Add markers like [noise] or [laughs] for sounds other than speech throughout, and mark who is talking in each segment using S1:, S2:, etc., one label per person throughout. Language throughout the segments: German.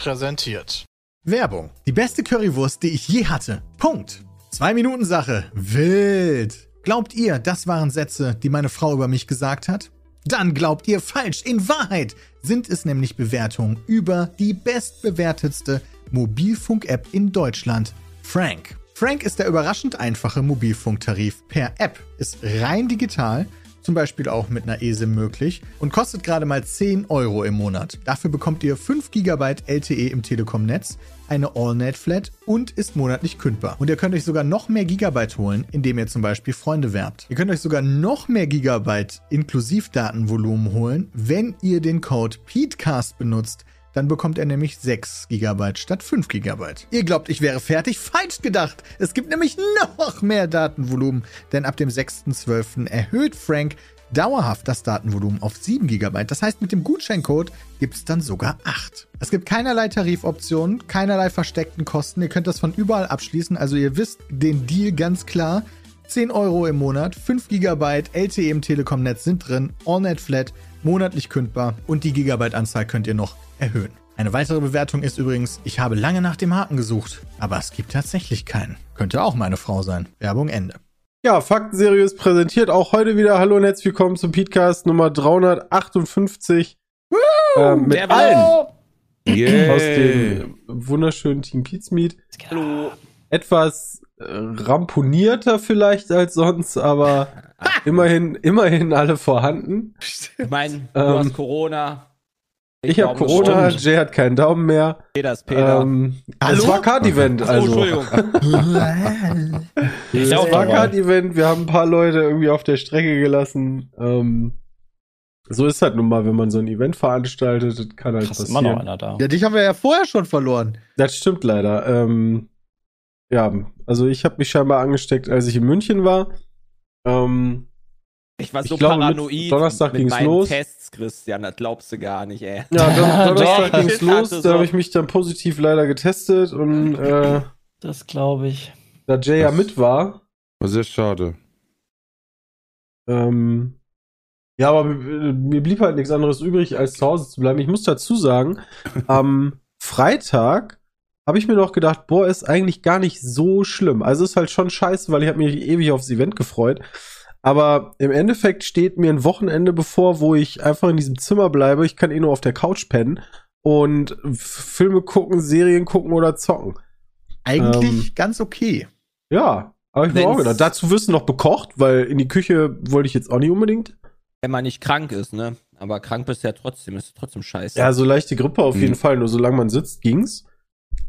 S1: Präsentiert.
S2: Werbung. Die beste Currywurst, die ich je hatte. Punkt. Zwei Minuten Sache. Wild. Glaubt ihr, das waren Sätze, die meine Frau über mich gesagt hat? Dann glaubt ihr falsch. In Wahrheit sind es nämlich Bewertungen über die bestbewertetste Mobilfunk-App in Deutschland, Frank. Frank ist der überraschend einfache Mobilfunktarif per App, ist rein digital, zum Beispiel auch mit einer ESIM möglich und kostet gerade mal 10 Euro im Monat. Dafür bekommt ihr 5 GB LTE im Telekom-Netz, eine AllNet-Flat und ist monatlich kündbar. Und ihr könnt euch sogar noch mehr Gigabyte holen, indem ihr zum Beispiel Freunde werbt. Ihr könnt euch sogar noch mehr Gigabyte Inklusivdatenvolumen holen, wenn ihr den Code PETECAST benutzt. Dann bekommt er nämlich 6 GB statt 5 GB. Ihr glaubt, ich wäre fertig? Falsch gedacht! Es gibt nämlich noch mehr Datenvolumen, denn ab dem 6.12. erhöht Frank dauerhaft das Datenvolumen auf 7 GB. Das heißt, mit dem Gutscheincode gibt es dann sogar 8. Es gibt keinerlei Tarifoptionen, keinerlei versteckten Kosten. Ihr könnt das von überall abschließen. Also ihr wisst den Deal ganz klar. 10 Euro im Monat, 5 GB LTE im Telekom-Netz sind drin, AllNet Flat, monatlich kündbar und die Gigabyte-Anzahl könnt ihr noch erhöhen. Eine weitere Bewertung ist übrigens, ich habe lange nach dem Haken gesucht, aber es gibt tatsächlich keinen. Könnte auch meine Frau sein. Werbung Ende.
S3: Ja, Fakten seriös präsentiert auch heute wieder. Hallo und herzlich willkommen zum Podcast Nummer 358. Ähm, mit
S4: Der
S3: allen
S5: Yeah.
S3: aus dem wunderschönen Team Pizmeet.
S4: Hallo.
S3: Etwas ramponierter vielleicht als sonst, aber [laughs] immerhin, immerhin alle vorhanden.
S4: Ich meine, du
S3: Ähm,
S4: hast Corona.
S3: Ich habe
S4: glaube,
S3: Corona,
S4: stimmt.
S3: Jay hat keinen Daumen mehr.
S4: Peter ist Peter.
S3: Ähm,
S2: Hallo?
S3: Es war Card-Event,
S4: oh,
S3: also.
S4: Entschuldigung. [laughs]
S5: Ich
S3: Es war. Card-Event, wir haben ein paar Leute irgendwie auf der Strecke gelassen. Ähm, so ist halt nun mal, wenn man so ein Event veranstaltet, das kann halt
S5: Krass, immer noch
S3: passieren.
S5: einer da.
S2: Ja, dich haben wir ja vorher schon verloren.
S3: Das stimmt leider. Ähm, ja, also ich habe mich scheinbar angesteckt, als ich in München war. Ähm,
S4: Ich war
S3: Ich
S4: so
S3: glaube, mit
S4: paranoid
S3: Donnerstag
S4: mit
S3: ging's
S4: meinen
S3: los.
S4: Tests, Christian. Das glaubst du gar nicht, ey.
S3: ja, Don [laughs] Donnerstag ging's
S4: Ich
S3: los, da habe ich mich dann positiv leider getestet und äh,
S5: Das glaube ich.
S3: da Jay ja mit war,
S6: War sehr schade.
S3: Ähm, ja, aber mir mir blieb halt nichts anderes übrig, als zu Hause zu bleiben. Ich muss dazu sagen, am Freitag habe ich mir noch gedacht, boah, ist eigentlich gar nicht so schlimm. Also ist halt schon scheiße, weil ich habe mich ewig aufs Event gefreut. Aber im Endeffekt steht mir ein Wochenende bevor, wo ich einfach in diesem Zimmer bleibe. Ich kann eh nur auf der Couch pennen und Filme gucken, Serien gucken oder zocken.
S2: Eigentlich
S3: Ähm,
S2: ganz okay.
S3: Ja, habe ich mir auch gedacht. Dazu wirst du noch bekocht, weil in die Küche wollte ich jetzt auch nicht unbedingt.
S4: Wenn man nicht krank ist, ne? Aber krank bist du ja trotzdem. Ist trotzdem scheiße.
S3: Ja, so leichte Grippe auf
S6: Mhm.
S3: jeden Fall. Nur solange man sitzt, ging's.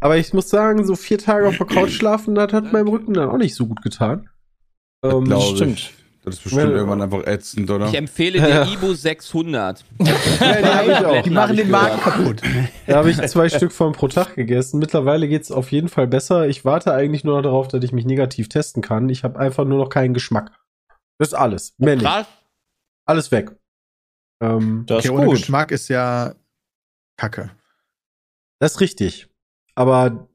S3: Aber ich muss sagen, so vier Tage auf der Couch [clears throat] schlafen, das hat meinem Rücken dann auch nicht so gut getan.
S6: Das
S3: Ähm,
S5: stimmt.
S6: ich. Das ist bestimmt
S3: Wenn-
S6: irgendwann einfach ätzend, oder?
S4: Ich empfehle dir Ibu 600. [laughs]
S3: ja, die hab ich auch.
S2: Die machen den Magen kaputt.
S3: Da habe ich zwei Stück von pro Tag gegessen. Mittlerweile geht's auf jeden Fall besser. Ich warte eigentlich nur noch darauf, dass ich mich negativ testen kann. Ich habe einfach nur noch keinen Geschmack. Das ist alles. Mehr nicht.
S4: Krass.
S3: Alles weg. Ähm,
S5: Das
S2: Okay,
S5: ist
S2: ohne
S5: gut.
S2: Geschmack ist ja Kacke.
S3: Das ist richtig. Aber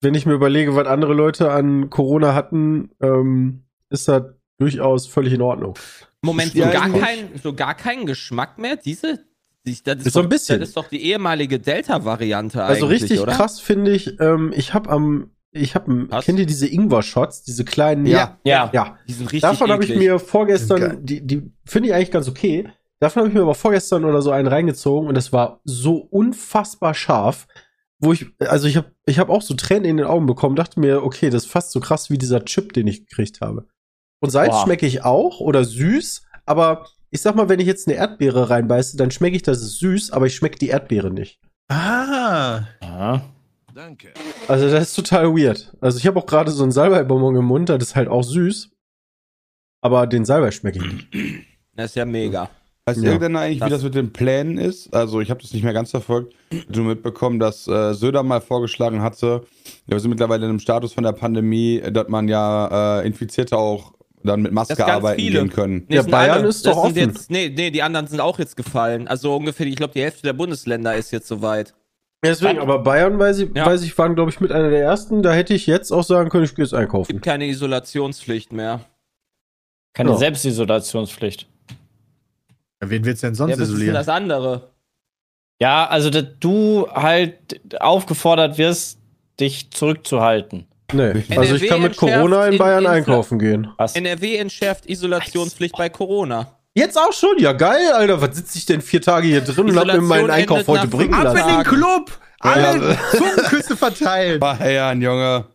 S3: wenn ich mir überlege, was andere Leute an Corona hatten, ähm, ist das durchaus völlig in Ordnung.
S4: Moment, so
S6: Ja,
S4: gar, kein, so gar keinen Geschmack mehr? Diese? Die- Das ist,
S3: Ist so
S4: doch,
S3: ein bisschen.
S4: Das ist doch die ehemalige Delta-Variante
S3: Also richtig
S4: oder?
S3: krass finde ich, ähm, ich habe am, ich habe, kennt ihr diese Ingwer-Shots, diese kleinen?
S2: Ja.
S5: Ja.
S3: Ja.
S4: Die sind richtig
S3: Davon habe ich mir vorgestern, die, die finde ich eigentlich ganz okay. Davon habe ich mir aber vorgestern oder so einen reingezogen und das war so unfassbar scharf, wo ich, also ich habe, ich habe auch so Tränen in den Augen bekommen, dachte mir, okay, das ist fast so krass wie dieser Chip, den ich gekriegt habe. Und Salz
S5: Boah.
S3: schmecke ich auch oder süß, aber ich sag mal, wenn ich jetzt eine Erdbeere reinbeiße, dann schmecke ich, das ist süß, aber ich schmecke die Erdbeere nicht.
S2: Ah.
S5: Ja.
S3: Also das ist total weird. Also ich habe auch gerade so einen Salbeibonbon im Mund, das ist halt auch süß. Aber den Salbei schmecke ich nicht.
S4: Das ist ja mega.
S6: Weiß
S3: Ja.
S6: irgendeiner eigentlich, wie
S4: Das-
S6: das mit den Plänen ist? Also, ich habe das nicht mehr ganz verfolgt. Du mitbekommen, dass äh, Söder mal vorgeschlagen hatte, ja, wir sind mittlerweile in einem Status von der Pandemie, dass man ja äh, Infizierte auch dann mit Maske
S4: Das
S6: arbeiten
S4: viele.
S6: gehen können.
S4: Nee,
S3: Ja, Bayern
S4: alle.
S3: ist doch
S4: das
S3: offen.
S4: Jetzt, nee, nee, die anderen sind auch jetzt gefallen. Also ungefähr, ich glaube, die Hälfte der Bundesländer ist jetzt soweit.
S3: Deswegen, aber Bayern, weiß ich,
S4: Ja.
S3: weiß ich, waren, glaube ich, mit einer der ersten. Da hätte ich jetzt auch sagen können, ich gehe jetzt
S4: Es
S3: einkaufen.
S4: gibt keine Isolationspflicht mehr.
S5: Keine
S3: Ja.
S5: Selbstisolationspflicht.
S2: Wen willst du denn
S4: Ja,
S2: sonst
S4: was ist denn
S2: isolieren?
S4: das andere?
S5: Ja, also dass du halt aufgefordert wirst, dich zurückzuhalten.
S3: Nee, also ich kann mit Corona in Bayern
S4: in-
S3: einkaufen gehen.
S5: Was?
S4: NRW entschärft Isolationspflicht bei Corona.
S3: Jetzt auch schon? Ja, geil, Alter. Was sitze ich denn vier Tage hier drin und hab mir meinen
S4: Isolation
S3: Einkauf heute bringen
S4: fünf
S2: Ab
S3: lassen?
S2: in den Club! Alle
S3: Ja.
S2: Zungenküsse verteilen.
S6: Bayern, Junge.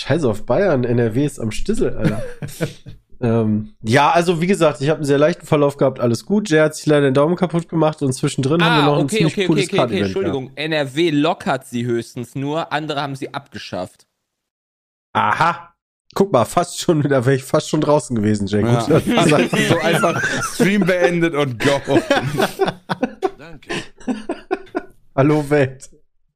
S3: Scheiße auf Bayern, NRW ist am Stissel, Alter. [laughs] ähm, ja, also wie gesagt, ich habe einen sehr leichten Verlauf gehabt, alles gut. Jay hat sich leider den Daumen kaputt gemacht und zwischendrin haben wir
S4: Ah,
S3: noch ein
S4: okay,
S3: ziemlich
S4: okay, okay,
S3: cooles
S4: okay, okay,
S3: Card-Event
S4: Entschuldigung. NRW lockert sie höchstens nur, andere haben sie abgeschafft.
S3: Aha. Guck mal, fast schon, da wäre ich fast schon draußen gewesen, Jay.
S6: Ja. [laughs]
S3: Gut, [laughs]
S6: so einfach Stream beendet und go. [laughs]
S3: Hallo Welt.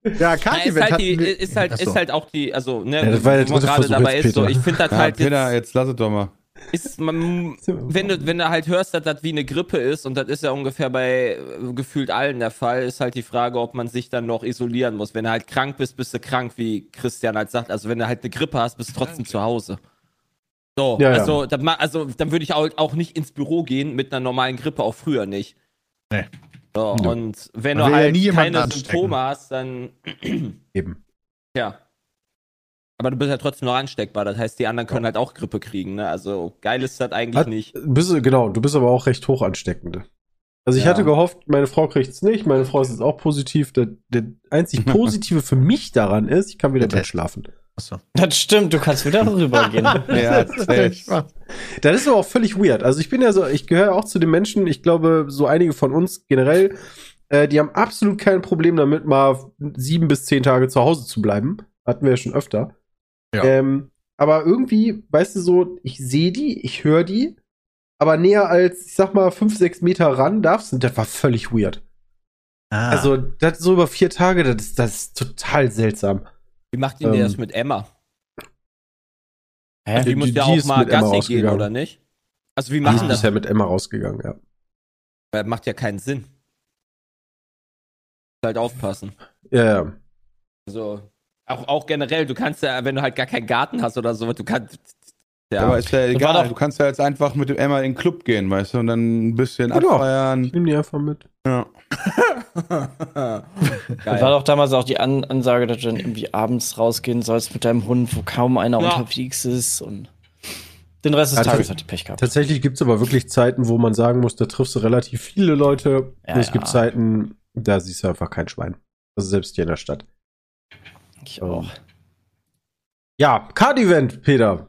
S2: Ja,
S4: Ja,
S2: Card-Event
S4: ist, halt die, ist, halt, ist halt auch die, also, ne,
S3: Ja, das war
S4: wo man gerade dabei
S3: jetzt,
S4: ist, so, ich finde das
S6: Ja,
S4: halt
S6: Peter,
S4: jetzt,
S6: jetzt lass es doch mal.
S4: Ist, man, wenn du, wenn du halt hörst, dass das wie eine Grippe ist, und das ist ja ungefähr bei äh, gefühlt allen der Fall, ist halt die Frage, ob man sich dann noch isolieren muss. Wenn du halt krank bist, bist du krank, wie Christian halt sagt. Also wenn du halt eine Grippe hast, bist du trotzdem zu Hause. So,
S3: Ja, ja.
S4: also, dann ma- also dann würde ich auch, auch nicht ins Büro gehen mit einer normalen Grippe, auch früher nicht.
S2: Nee.
S4: So, und wenn du
S2: ja
S4: halt
S2: jemanden
S4: keine. Symptome hast, dann
S3: Eben. [clears throat]
S4: ja. Aber du bist ja trotzdem noch ansteckbar. Das heißt, die anderen können halt auch Grippe kriegen. Ne? Also geil ist das eigentlich
S3: Hat-
S4: nicht.
S3: Bist, du- genau, du bist aber auch recht hoch ansteckend. Also ich
S4: Ja.
S3: hatte gehofft, meine Frau kriegt es nicht, meine Frau ist jetzt auch positiv. Der, der einzig Positive für mich daran ist, ich kann wieder
S2: Der
S3: drin schlafen.
S2: Achso.
S5: Das stimmt, du kannst wieder rübergehen. [laughs]
S6: Ja,
S2: Das ist.
S3: Das ist aber auch völlig weird. Also ich bin ja so, ich gehöre auch zu den Menschen, ich glaube, so einige von uns generell, äh, die haben absolut kein Problem damit, mal sieben bis zehn Tage zu Hause zu bleiben. Hatten wir ja schon öfter.
S2: Ja.
S3: Ähm, aber irgendwie, weißt du so, ich sehe die, ich höre die, aber näher als, ich sag mal, fünf, sechs Meter ran darfst du, das war völlig weird.
S2: Ah.
S3: Also, das so über vier Tage, das ist, das ist total seltsam.
S4: Wie macht ihr
S3: Ähm,
S4: das mit Emma?
S5: Hä?
S4: Die,
S3: die-
S4: muss ja
S3: die
S4: auch
S3: ist
S4: mal
S3: mit Emma
S4: Gassi gehen, oder nicht? Also wie
S3: Die
S4: machen
S3: ist
S4: das?
S3: bisher mit Emma rausgegangen, ja.
S4: Weil macht ja keinen Sinn. Halt aufpassen.
S3: Ja, ja.
S4: Also auch, auch generell, du kannst ja, wenn du halt gar keinen Garten hast oder so, du kannst. Ja,
S6: Aber ist ja egal. Du kannst ja jetzt einfach mit dem Emma in den Club gehen, weißt du, und dann ein bisschen
S3: Genau.
S6: abfeiern.
S3: Ich nehme die einfach mit.
S6: Ja. [laughs]
S5: War doch damals auch die An Ansage, dass du dann irgendwie abends rausgehen sollst mit deinem Hund, wo kaum einer
S4: Ja.
S5: unterwegs ist und den Rest des
S3: Also-
S5: Tages hat die Pech gehabt.
S3: Tatsächlich gibt's aber wirklich Zeiten, wo man sagen muss, da triffst du relativ viele Leute.
S5: Ja,
S3: und es gibt
S5: ja.
S3: Zeiten, da siehst du einfach kein Schwein. Also selbst hier in der Stadt.
S5: Ich auch.
S3: Ja, Card-Event, Peter.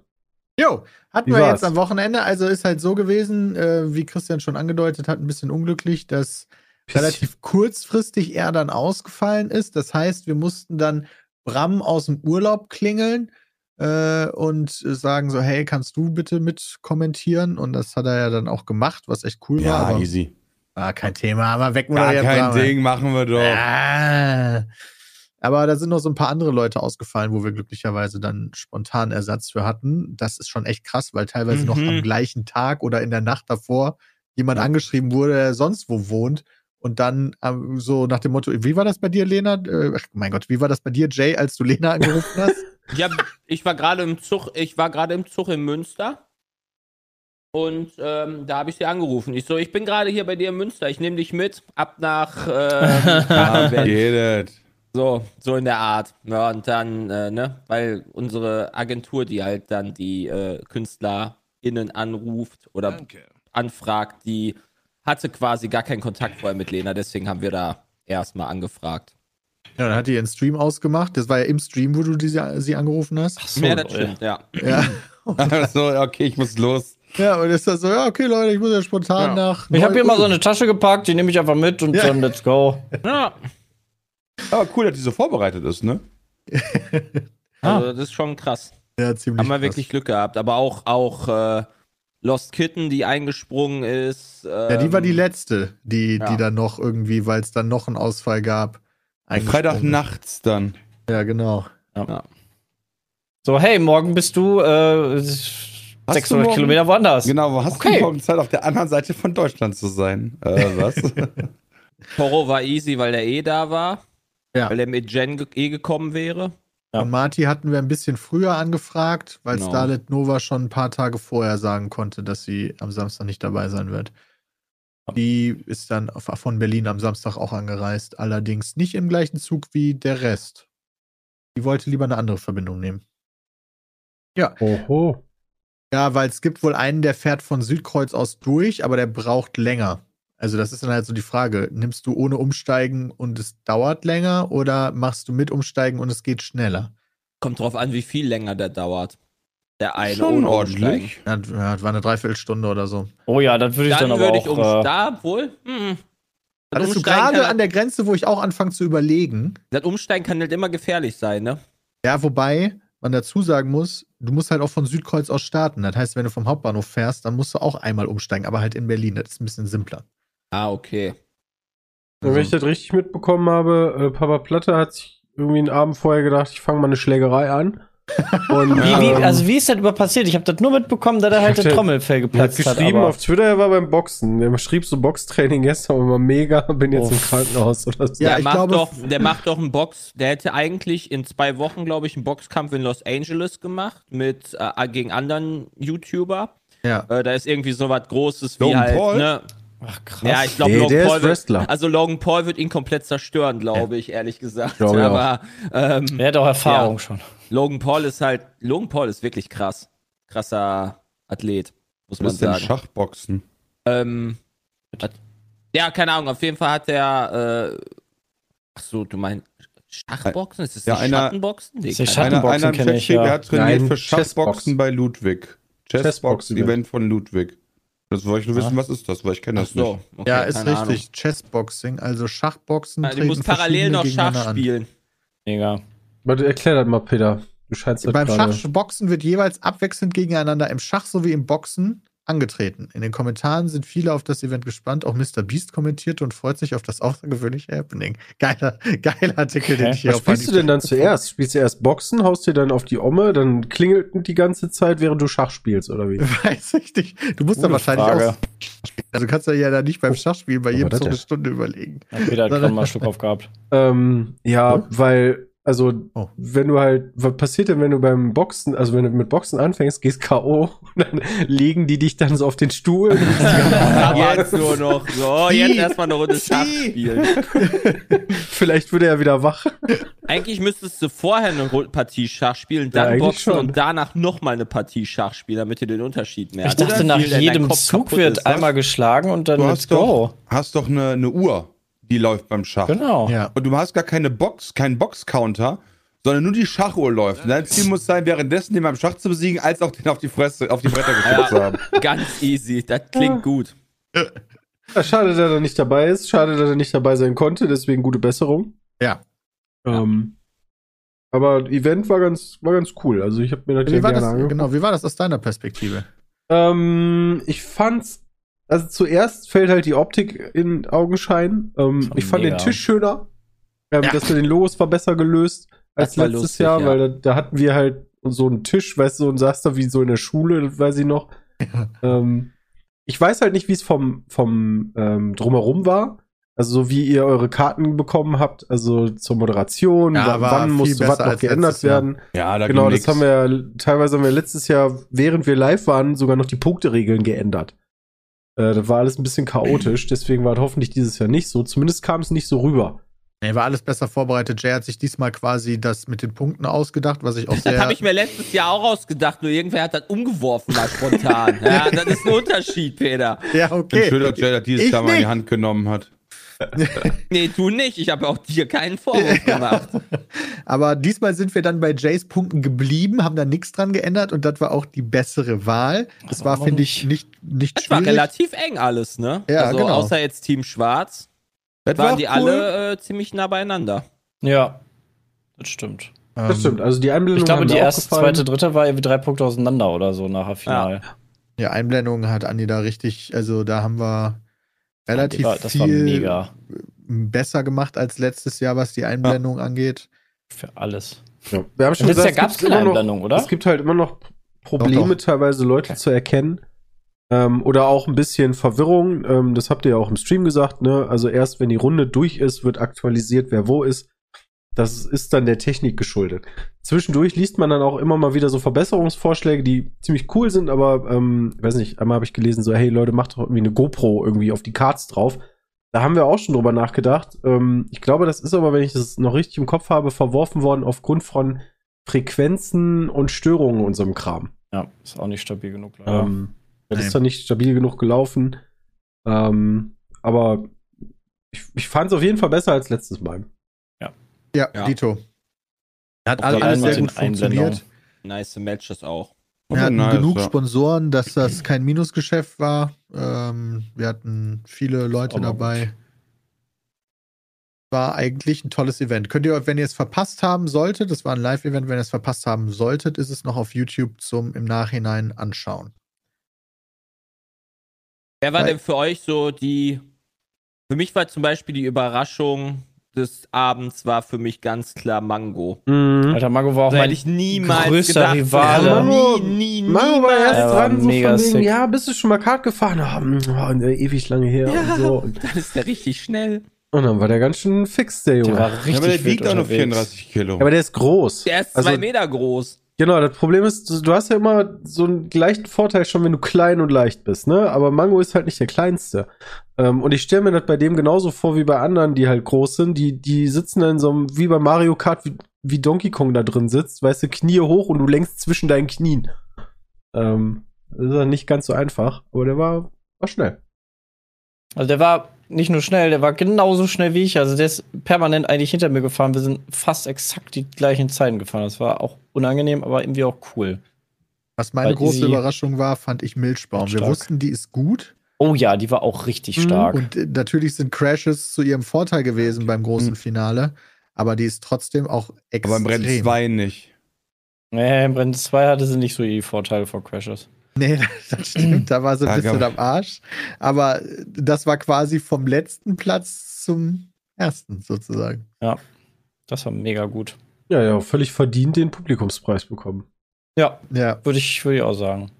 S2: Jo, hatten
S3: Wie
S2: wir
S3: war's?
S2: jetzt am Wochenende. Also ist halt so gewesen, äh, wie Christian schon angedeutet hat, ein bisschen unglücklich, dass relativ kurzfristig er dann ausgefallen ist. Das heißt, wir mussten dann Bram aus dem Urlaub klingeln äh, und sagen so, hey, kannst du bitte mit kommentieren? Und das hat er ja dann auch gemacht, was echt cool war.
S6: Ja, easy.
S2: ah, kein Thema, aber weg
S6: Gar
S2: moderiert,
S6: kein
S2: Bram.
S6: Ding, machen wir doch.
S2: Ah. Aber da sind noch so ein paar andere Leute ausgefallen, wo wir glücklicherweise dann spontan Ersatz für hatten. Das ist schon echt krass, weil teilweise noch
S4: Mhm.
S2: am gleichen Tag oder in der Nacht davor jemand angeschrieben wurde, der sonst wo wohnt. Und dann ähm, so nach dem Motto, wie war das bei dir, Lena? Äh, ach, mein Gott, wie war das bei dir, Jay, als du Lena angerufen hast? [laughs]
S4: Ja, ich war gerade im Zug, ich war gerade im Zug in Münster. Und ähm, da habe ich sie angerufen. Ich so, ich bin gerade hier bei dir in Münster, ich nehme dich mit, ab nach ähm, [laughs]
S6: Ja.
S4: So, so in der Art. Ja, und dann, äh, ne, weil unsere Agentur, die halt dann die äh, KünstlerInnen anruft oder anfragt, die hatte quasi gar keinen Kontakt vorher mit Lena, deswegen haben wir da erstmal angefragt.
S2: ja, dann hat die ihren Stream ausgemacht. Das war ja im Stream, wo du die, sie angerufen hast.
S5: Ach so,
S4: ja, das stimmt, ja.
S2: Ja. [laughs]
S6: so, okay, ich muss los.
S2: ja, und ist dann so, ja, okay, Leute, ich muss ja spontan
S4: Ja.
S2: nach.
S5: Ich habe hier mal so eine Tasche gepackt, die nehme ich einfach mit und
S2: Ja.
S5: dann let's go.
S4: ja.
S6: Aber cool, dass die so vorbereitet ist, ne? [laughs]
S4: Also, das ist schon krass.
S2: Ja, ziemlich.
S4: Haben wir
S2: krass.
S4: wirklich Glück gehabt. Aber auch, auch äh, Lost Kitten, die eingesprungen ist.
S2: Ja, die war die
S4: ähm,
S2: letzte, die,
S4: ja.
S2: die dann noch irgendwie, weil es dann noch einen Ausfall gab.
S6: Freitag nachts dann.
S2: Ja, genau.
S5: So, hey, morgen bist du äh, 600
S6: du morgen-
S5: Kilometer woanders.
S6: Genau, hast
S5: Okay.
S6: du morgen Zeit, auf der anderen Seite von Deutschland zu sein? Äh, was? [laughs] [laughs]
S4: Toro war easy, weil der eh da war.
S2: Ja.
S4: Weil er mit Jen eh gekommen wäre.
S5: Ja.
S2: Und Marty hatten wir ein bisschen früher angefragt, weil
S4: Genau.
S2: Starlet Nova schon ein paar Tage vorher sagen konnte, dass sie am Samstag nicht dabei sein wird. Die ist dann von Berlin am Samstag auch angereist. Allerdings nicht im gleichen Zug wie der Rest. Die wollte lieber eine andere Verbindung nehmen. Ja.
S3: Oho.
S2: Ja, weil es gibt wohl einen, der fährt von Südkreuz aus durch, aber der braucht länger. Also das ist dann halt so die Frage, nimmst du ohne Umsteigen und es dauert länger oder machst du mit Umsteigen und es geht schneller?
S4: Kommt drauf an, wie viel länger der dauert. Der eine
S6: Schon
S4: ohne
S6: ordentlich.
S4: Umsteigen.
S2: Ja, war eine Dreiviertelstunde oder so.
S5: Oh ja, das würde ich dann,
S4: Dann
S5: aber
S4: würde ich
S5: auch. äh,
S4: da wohl. Hm.
S2: Das ist gerade an der Grenze, wo ich auch anfange zu überlegen.
S4: Das Umsteigen kann halt immer gefährlich sein, ne?
S2: Ja, wobei man dazu sagen muss, du musst halt auch von Südkreuz aus starten. Das heißt, wenn du vom Hauptbahnhof fährst, dann musst du auch einmal umsteigen, aber halt in Berlin. Das ist ein bisschen simpler.
S4: Ah, okay.
S3: Wenn ich das richtig mitbekommen habe, äh, Papa Platte hat sich irgendwie einen Abend vorher gedacht, ich fange mal eine Schlägerei an. [laughs] Und,
S5: Wie, wie,
S3: ähm,
S5: also wie ist das über passiert? Ich habe das nur mitbekommen, dass er halt das
S3: der-
S5: Trommelfell
S3: er hat
S5: geplatzt hat.
S3: geschrieben
S5: aber
S3: auf Twitter, er war beim Boxen. Er schrieb so Boxtraining gestern, aber mega, [laughs] bin jetzt im
S5: Uff.
S3: Krankenhaus oder so.
S2: Ja,
S4: der,
S2: ich
S4: macht
S2: glaube-
S4: doch, der macht doch einen Box. Der hätte eigentlich in zwei Wochen, glaube ich, einen Boxkampf in Los Angeles gemacht mit äh, gegen anderen YouTuber.
S2: Ja.
S4: Äh, da ist irgendwie so was Großes wie
S6: Logan
S4: halt.
S6: Paul?
S4: Ne?
S5: Ach krass.
S4: Ja, ich glaube,
S3: Nee,
S4: Logan Paul wird,
S3: Wrestler.
S4: also Logan Paul wird ihn komplett zerstören, glaube ich, ehrlich gesagt.
S3: Ich
S4: Aber ähm,
S5: er hat auch Erfahrung
S4: Ja.
S5: schon.
S4: Logan Paul ist halt, Logan Paul ist wirklich krass. Krasser Athlet, muss
S6: Was
S4: man
S6: ist denn
S4: sagen.
S6: Schachboxen?
S4: Ähm, hat, ja, keine Ahnung, auf jeden Fall hat der, äh, ach so, du meinst Schachboxen? Ist das
S6: Ja, einer-
S4: Schattenboxen? Nee,
S5: Ist ja
S4: keine
S5: Schatten-
S6: Einer, einer im
S5: Schattenboxen
S6: Chat steht,
S5: ja.
S6: der hat trainiert
S3: Nein,
S6: für
S3: Chessboxen.
S6: Schachboxen bei Ludwig. Chessboxen-Event
S3: Chessboxen
S6: von Ludwig. Das wollte ich nur wissen, was ist das, weil ich kenne
S4: Ach
S6: das
S4: so,
S6: nicht.
S4: okay,
S2: ja, ist richtig. Chessboxing, also Schachboxen.
S4: Ahnung. Ja, du musst parallel noch Schach spielen.
S5: Mega.
S3: Warte, erklär das mal, Peter. Du scheinst
S2: Beim
S3: gerade-
S2: Schachboxen wird jeweils abwechselnd gegeneinander im Schach sowie im Boxen angetreten. In den Kommentaren sind viele auf das Event gespannt. Auch Mr. Beast kommentierte und freut sich auf das außergewöhnliche Happening. Geiler, [laughs] geiler Artikel, den
S5: Okay.
S2: ich hier
S3: Was
S2: auf
S3: spielst du denn dann zuerst? Spielst du erst Boxen, haust dir dann auf die Omme, dann klingelt die ganze Zeit, während du Schach spielst, oder wie? [laughs]
S2: Weiß ich nicht. Du musst
S5: Gute
S2: wahrscheinlich
S5: Frage.
S2: auch. Also kannst du ja da nicht beim Schachspielen bei jedem so eine? Stunde überlegen.
S5: Ja, Peter hat gerade mal einen Schluck aufgehabt. [laughs]
S3: Ähm, ja,
S2: Hm?
S3: weil, also,
S2: Oh.
S3: wenn du halt, was passiert denn, wenn du beim Boxen, also wenn du mit Boxen anfängst, gehst K.O. und [laughs] dann legen die dich dann so auf den Stuhl. [laughs]
S4: jetzt nur noch so, jetzt erstmal eine Runde Schach spielen. [laughs]
S3: Vielleicht würde er wieder wach.
S4: Eigentlich müsstest du vorher eine Partie Schach spielen,
S3: Ja,
S4: dann
S3: eigentlich
S4: boxen
S3: schon.
S4: und danach nochmal eine Partie Schach spielen, damit du den Unterschied merkst.
S5: Ich dachte, nach jedem Zug wird
S4: ist,
S5: einmal geschlagen und dann
S6: Du
S5: let's
S6: hast
S5: go.
S6: doch, hast doch eine, eine Uhr, die läuft beim Schach.
S5: Genau.
S2: Ja.
S6: Und du hast gar keine Box, keinen Boxcounter, sondern nur die Schachuhr läuft. Und dein Ziel muss sein, währenddessen den beim Schach zu besiegen, als auch den auf die Fresse, auf die Bretter geschickt zu haben. [laughs]
S4: Ganz easy, das klingt gut.
S3: Ja, schade, dass er nicht dabei ist. Schade, dass er nicht dabei sein konnte. Deswegen gute Besserung.
S2: Ja.
S3: Ähm, aber Event war ganz, war ganz cool. Also ich habe mir das
S2: Wie
S3: ja
S2: war
S3: gerne
S2: das, genau, wie war das aus deiner Perspektive?
S3: Ähm, ich fand's, also zuerst fällt halt die Optik in Augenschein. Ähm, ich fand
S5: mega.
S3: den Tisch schöner. Ähm,
S2: Ja.
S3: Das mit den Logos war besser gelöst als letztes
S4: lustig,
S3: Jahr,
S4: ja.
S3: weil da, da hatten wir halt so einen Tisch, weißt du, und saß da wie so in der Schule, weiß ich noch. [laughs] Ähm, ich weiß halt nicht, wie es vom, vom ähm, Drumherum war. Also so wie ihr eure Karten bekommen habt, also zur Moderation,
S2: Ja,
S3: wann
S2: viel
S3: musste was
S2: besser
S3: noch
S2: als
S3: geändert
S2: letztes Jahr.
S3: werden.
S6: Ja, da
S3: Genau,
S6: ging
S3: das
S6: nix.
S3: haben wir ja, teilweise haben wir letztes Jahr, während wir live waren, sogar noch die Punkteregeln geändert. Äh, das war alles ein bisschen chaotisch, deswegen war es hoffentlich dieses Jahr nicht so. Zumindest kam es nicht so rüber.
S2: Nee, war alles besser vorbereitet. Jay hat sich diesmal quasi das mit den Punkten ausgedacht, was ich auch
S4: Das
S2: sehr.
S4: habe ich mir letztes Jahr auch ausgedacht, nur irgendwer hat das umgeworfen mal spontan. [laughs] ja, das ist ein Unterschied, Peter.
S2: ja, okay.
S6: schön, dass Jay das dieses
S2: Ich
S6: Jahr mal in die. Hand genommen hat.
S4: Nee, du nicht. Ich habe auch dir keinen Vorwurf gemacht.
S2: Aber diesmal sind wir dann bei Jays Punkten geblieben, haben da nichts dran geändert und das war auch die bessere Wahl. Das war, finde ich, nicht, nicht
S4: Es war
S2: schwierig.
S4: relativ eng alles, ne?
S2: Ja,
S4: also
S2: genau.
S4: außer jetzt Team Schwarz
S6: Das
S4: waren
S6: auch
S4: die
S6: cool.
S4: alle äh, ziemlich nah beieinander.
S5: Ja. Das stimmt.
S3: Das
S2: Ähm,
S3: stimmt. Also die Einblendung
S5: Ich glaube, die erste,
S3: gefallen.
S5: zweite, dritte war irgendwie drei Punkte auseinander oder so nachher Final.
S2: Ja, Einblendung hat Andi da richtig, also da haben wir relativ
S5: das war, das
S2: viel
S5: war mega
S2: besser gemacht als letztes Jahr, was die Einblendung angeht.
S5: für alles.
S3: Ja. Wir haben schon
S5: Letztes Jahr
S3: gesagt,
S5: gab es
S3: gibt
S5: keine
S3: immer noch-
S5: Einblendung, oder?
S3: Es gibt halt immer noch Probleme,
S2: Doch,
S3: teilweise Leute
S5: Okay.
S3: zu erkennen. Ähm, oder auch ein bisschen Verwirrung. Ähm, das habt ihr ja auch im Stream gesagt, ne? Also erst wenn die Runde durch ist, wird aktualisiert, wer wo ist. Das ist dann der Technik geschuldet. Zwischendurch liest man dann auch immer mal wieder so Verbesserungsvorschläge, die ziemlich cool sind, aber ähm, weiß nicht, einmal habe ich gelesen, so, hey Leute, macht doch irgendwie eine GoPro irgendwie auf die Cards drauf. Da haben wir auch schon drüber nachgedacht. Ähm, ich glaube, das ist aber, wenn ich das noch richtig im Kopf habe, verworfen worden aufgrund von Frequenzen und Störungen in unserem Kram.
S5: Ja, ist auch nicht stabil genug, leider.
S3: Ähm, das ist dann nicht stabil genug gelaufen. Ähm, aber ich, ich fand es auf jeden Fall besser als letztes Mal.
S2: Ja,
S4: Ja.
S2: Dito. Hat
S5: Auch
S2: all-
S5: die
S2: alles sehr gut funktioniert.
S4: Nice Matches auch.
S2: Wir hatten
S6: nice,
S2: genug
S6: ja.
S2: Sponsoren, dass das kein Minusgeschäft war. Ähm, wir hatten viele Leute dabei. War eigentlich ein tolles Event. Könnt ihr, wenn ihr es verpasst haben solltet, das war ein Live-Event, wenn ihr es verpasst haben solltet, ist es noch auf YouTube zum im Nachhinein anschauen.
S4: Wer war
S2: Weil-
S4: denn für euch so die. Für mich war zum Beispiel die Überraschung des Abends war für mich ganz klar Mango.
S5: Alter, Mango war auch
S4: Da
S5: mein
S4: ich niemals
S5: größter
S4: gedacht.
S5: Rivale.
S4: Ja,
S3: Mango-
S4: nie, nie,
S3: Mario war erst
S5: Er war
S3: dran, so
S5: mega
S3: von wegen, ja, bist du schon mal Kart gefahren? Ah, mm, oh, ne, ewig lange her
S4: Ja.
S3: und so. Und,
S4: Dann ist der richtig schnell.
S3: und dann war der ganz schön fix, der
S5: Der
S3: Junge.
S5: war
S6: Ja,
S5: richtig
S6: aber der wiegt auch nur
S5: unterwegs.
S6: 34 Kilo.
S3: aber der ist groß.
S4: Der ist
S3: Also-
S4: zwei Meter groß.
S3: Genau, das Problem ist, du, hast ja immer so einen leichten Vorteil schon, wenn du klein und leicht bist, ne? Aber Mango ist halt nicht der kleinste. Ähm, und ich stelle mir das bei dem genauso vor wie bei anderen, die halt groß sind. Die, die sitzen dann so einem, wie bei Mario Kart, wie, wie Donkey Kong da drin sitzt, weißt du, Knie hoch und du lenkst zwischen deinen Knien. Ähm, das ist dann nicht ganz so einfach, aber der war, war schnell.
S5: Also der war nicht nur schnell, der war genauso schnell wie ich. Also der ist permanent eigentlich hinter mir gefahren. Wir sind fast exakt die gleichen Zeiten gefahren. Das war auch unangenehm, aber irgendwie auch cool.
S2: Was meine
S5: Weil
S2: große Überraschung war, fand ich Milchbaum. Wir wussten, die ist gut.
S5: Oh ja, die war auch richtig
S3: Mhm.
S5: stark.
S2: Und äh, natürlich sind Crashes zu ihrem Vorteil gewesen beim großen Finale. Aber die ist trotzdem auch extrem.
S6: aber im Rennen 2 nicht.
S5: Nee, im Rennen 2 hatte sie nicht so die Vorteile vor Crashes.
S2: Nee, [laughs] das stimmt. Da war sie ein bisschen am Arsch. Aber das war quasi vom letzten Platz zum ersten sozusagen.
S5: Das war mega gut.
S3: Ja, ja, völlig verdient den Publikumspreis bekommen.
S5: Ja,
S2: Ja,
S5: würde ich, würde ich auch sagen.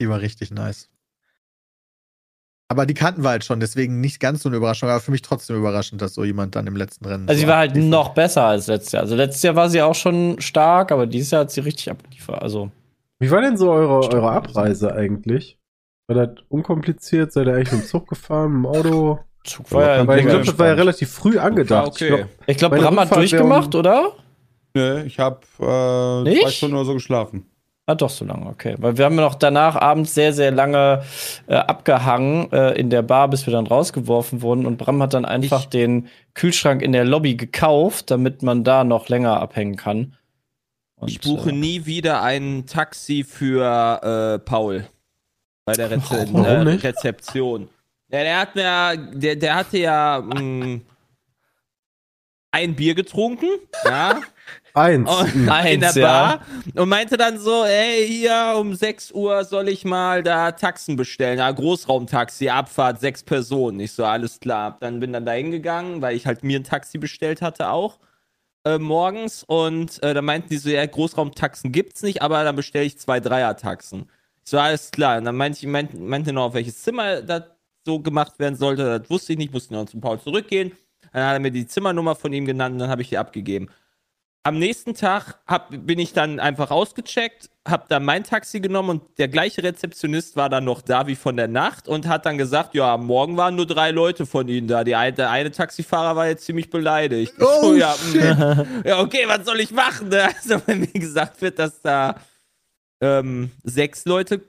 S2: die war richtig nice. Aber die kannten wir halt schon, deswegen nicht ganz so eine Überraschung, aber für mich trotzdem überraschend, dass so jemand dann im letzten Rennen.
S5: Also
S2: so
S5: sie war halt noch besser als letztes Jahr. Also letztes Jahr war sie auch schon stark, aber dieses Jahr hat sie richtig abgeliefert. Also
S3: Wie war denn so eure, eure Abreise eigentlich? War das unkompliziert? Seid ihr eigentlich mit dem Zug gefahren, mit dem Auto?
S5: Zug war ja
S3: Weil ich glaube, das war ja relativ früh angedacht.
S4: Okay.
S3: Ich glaub,
S5: glaube,
S3: Meine
S5: Bram hat durchgemacht,
S3: um-
S5: oder?
S6: Nö, ich habe äh,
S5: Nicht?
S6: zwei Stunden oder so geschlafen.
S5: Ah, doch so lange, okay. Weil wir haben ja noch danach abends sehr, sehr lange äh, abgehangen äh, in der Bar, bis wir dann rausgeworfen wurden. Und Bram hat dann einfach
S4: Ich-
S5: den Kühlschrank in der Lobby gekauft, damit man da noch länger abhängen kann. Und,
S4: Ich buche
S5: äh,
S4: nie wieder ein Taxi für äh, Paul. Bei der Reze [laughs]
S3: Warum
S4: äh,
S3: nicht?
S4: Rezeption. Ja, der hat mir, der, der hatte ja mh, ein Bier getrunken, ja, [laughs]
S3: eins.
S4: und.
S5: Eins, [laughs]
S4: in der
S5: ja.
S4: Bar und meinte dann so, ey, hier um 6 Uhr soll ich mal da Taxen bestellen, ja, Großraumtaxi, Abfahrt, sechs Personen. Ich so, alles klar. Dann bin dann da hingegangen, weil ich halt mir ein Taxi bestellt hatte auch äh, morgens und äh, da meinten die so, ja, Großraumtaxen gibt's nicht, aber dann bestelle ich zwei Dreier-Taxen. So, alles klar. Und dann meinte ich, meinte, meinte noch, auf welches Zimmer das so gemacht werden sollte. Das wusste ich nicht, musste noch zum Paul zurückgehen. Dann hat er mir die Zimmernummer von ihm genannt und dann habe ich die abgegeben. Am nächsten Tag hab, bin ich dann einfach ausgecheckt, habe dann mein Taxi genommen und der gleiche Rezeptionist war dann noch da wie von der Nacht und hat dann gesagt, ja, am Morgen waren nur drei Leute von Ihnen da. Die eine, der eine Taxifahrer war jetzt ziemlich beleidigt.
S2: Oh,
S4: so, [laughs] ja,
S2: shit.
S4: mm, ja, okay, was soll ich machen? Ne? [laughs] Also, wenn mir gesagt wird, dass da ähm, sechs Leute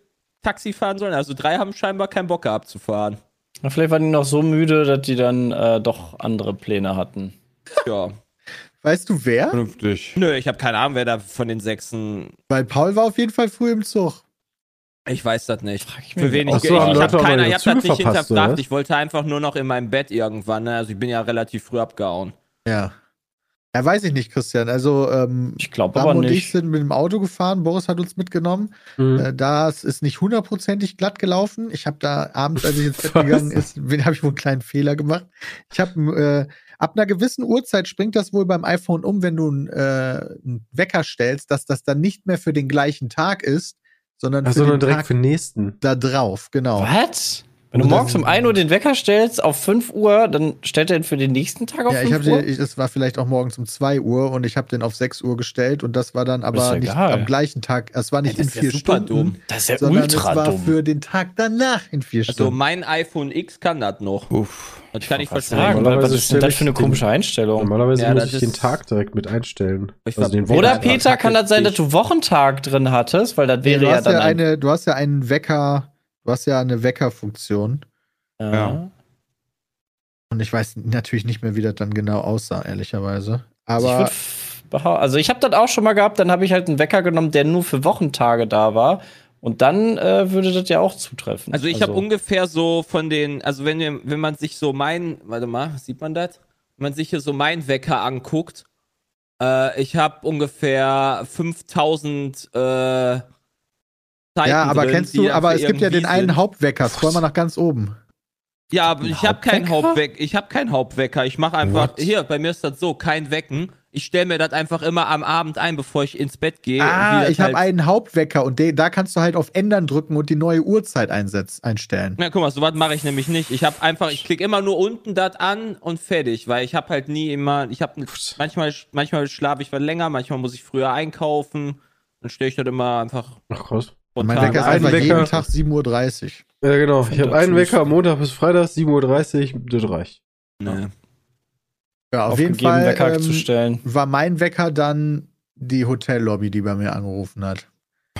S4: Taxi fahren sollen, also drei haben scheinbar keinen Bock gehabt zu fahren.
S5: Na, Vielleicht waren die noch so müde, dass die dann äh, doch andere Pläne hatten.
S4: Ja.
S2: Weißt du wer?
S6: Vernünftig.
S4: Nö, ich habe keine Ahnung, wer da von den Sechsen.
S2: Weil Paul war auf jeden Fall früh im Zug.
S4: Ich weiß das nicht.
S5: Ich
S4: Für wen ich,
S3: so,
S4: ich, ich habe keiner, ich hab das nicht
S3: verpasst,
S4: hinterfragt.
S3: oder?
S4: Ich wollte einfach nur noch in meinem Bett irgendwann. Ne? Also ich bin ja relativ früh abgehauen.
S2: Ja. Ja, weiß ich nicht, Christian. Also, ähm,
S5: Ich glaube aber
S2: und ich
S5: nicht.
S2: sind mit dem Auto gefahren. Boris hat uns mitgenommen.
S3: Mhm.
S2: Äh, das ist nicht hundertprozentig glatt gelaufen. Ich habe da abends, als ich ins Bett [laughs] gegangen ist, habe ich wohl einen kleinen Fehler gemacht. Ich habe äh, ab einer gewissen Uhrzeit springt das wohl beim iPhone um, wenn du einen äh, einen Wecker stellst, dass das dann nicht mehr für den gleichen Tag ist, sondern
S3: Ach,
S2: für
S3: sondern
S2: den
S3: direkt
S2: Tag
S3: für den nächsten.
S2: da drauf. Genau.
S5: Was? Wenn du morgens um 1 Uhr den Wecker stellst auf 5 Uhr, dann stellt er den für den nächsten Tag auf
S2: Ja, ich
S5: 5
S2: habe
S5: Uhr?
S2: den, ich- es war vielleicht auch morgens um 2 Uhr und ich habe den auf 6 Uhr gestellt und das war dann aber
S5: ja
S2: nicht
S5: egal.
S2: am gleichen Tag. Es war nicht
S4: Ja,
S2: in
S4: das ist ja
S2: vier
S4: super
S2: Stunden,
S4: dumm.
S5: das ist ja
S2: sondern es
S5: ultra
S2: war
S5: dumm.
S2: für den Tag danach in vier
S4: Also
S2: Stunden.
S4: mein iPhone X kann das noch.
S6: Uff.
S4: Das kann ich verstehen.
S5: sagen,
S3: Normalerweise
S5: was ist denn das für eine
S3: ich den-
S5: komische Einstellung?
S3: Normalerweise
S4: Ja,
S3: muss ich den Tag direkt mit einstellen.
S4: Ich
S3: Also
S5: Oder
S4: Ja,
S5: Peter, kann das sein, dass
S3: ich-
S5: du Wochentag drin hattest? Weil das
S2: Nee,
S5: wäre
S2: du,
S5: ja
S2: hast
S5: dann
S2: ja
S5: ein-
S2: eine, du hast ja einen Wecker, du hast ja eine Weckerfunktion.
S5: Ja.
S2: Und ich weiß natürlich nicht mehr, wie das dann genau aussah, ehrlicherweise.
S5: Also ich
S2: Aber
S5: behau- also ich habe das auch schon mal gehabt, dann habe ich halt einen Wecker genommen, der nur für Wochentage da war. Und dann äh, würde das ja auch zutreffen.
S4: Also ich habe ungefähr so von den, also wenn, wir, wenn man sich so mein, warte mal, sieht man das? Wenn man sich hier so meinen Wecker anguckt, äh, ich habe ungefähr 5000 äh, Zeiten
S2: ja, aber
S4: drin,
S2: kennst du, aber es gibt ja den einen
S4: sind.
S2: Hauptwecker. Scroll mal nach ganz oben.
S4: Ja, aber ich habe keinen
S5: Hauptwecker?
S4: Ich habe keinen Hauptwecker. Ich mache einfach
S3: What?
S4: hier. Bei mir ist das so, kein Wecken. Ich stelle mir das einfach immer am Abend ein, bevor ich ins Bett gehe.
S2: Ah, ich habe
S4: halt-
S2: einen Hauptwecker und da kannst du halt auf Ändern drücken und die neue Uhrzeit einsetz, einstellen.
S4: Na, guck mal, sowas mache ich nämlich nicht. Ich habe einfach, ich klicke immer nur unten das an und fertig, weil ich habe halt nie immer, ich habe manchmal, manchmal schlafe ich was länger, manchmal muss ich früher einkaufen. Dann stelle ich das immer einfach
S3: Ach krass.
S2: Und mein Wecker ist
S4: ein.
S2: einfach
S3: Wecker-
S2: jeden Tag 7.30 Uhr.
S3: Ja, genau. Ich habe einen. Wecker Montag bis Freitag, 7.30 Uhr, das reicht.
S4: Nee.
S2: Ja, auf jeden
S5: aufgegeben,
S2: Fall
S5: Wecker
S2: ähm,
S5: zu stellen.
S2: war mein Wecker dann die Hotellobby, die bei mir angerufen hat.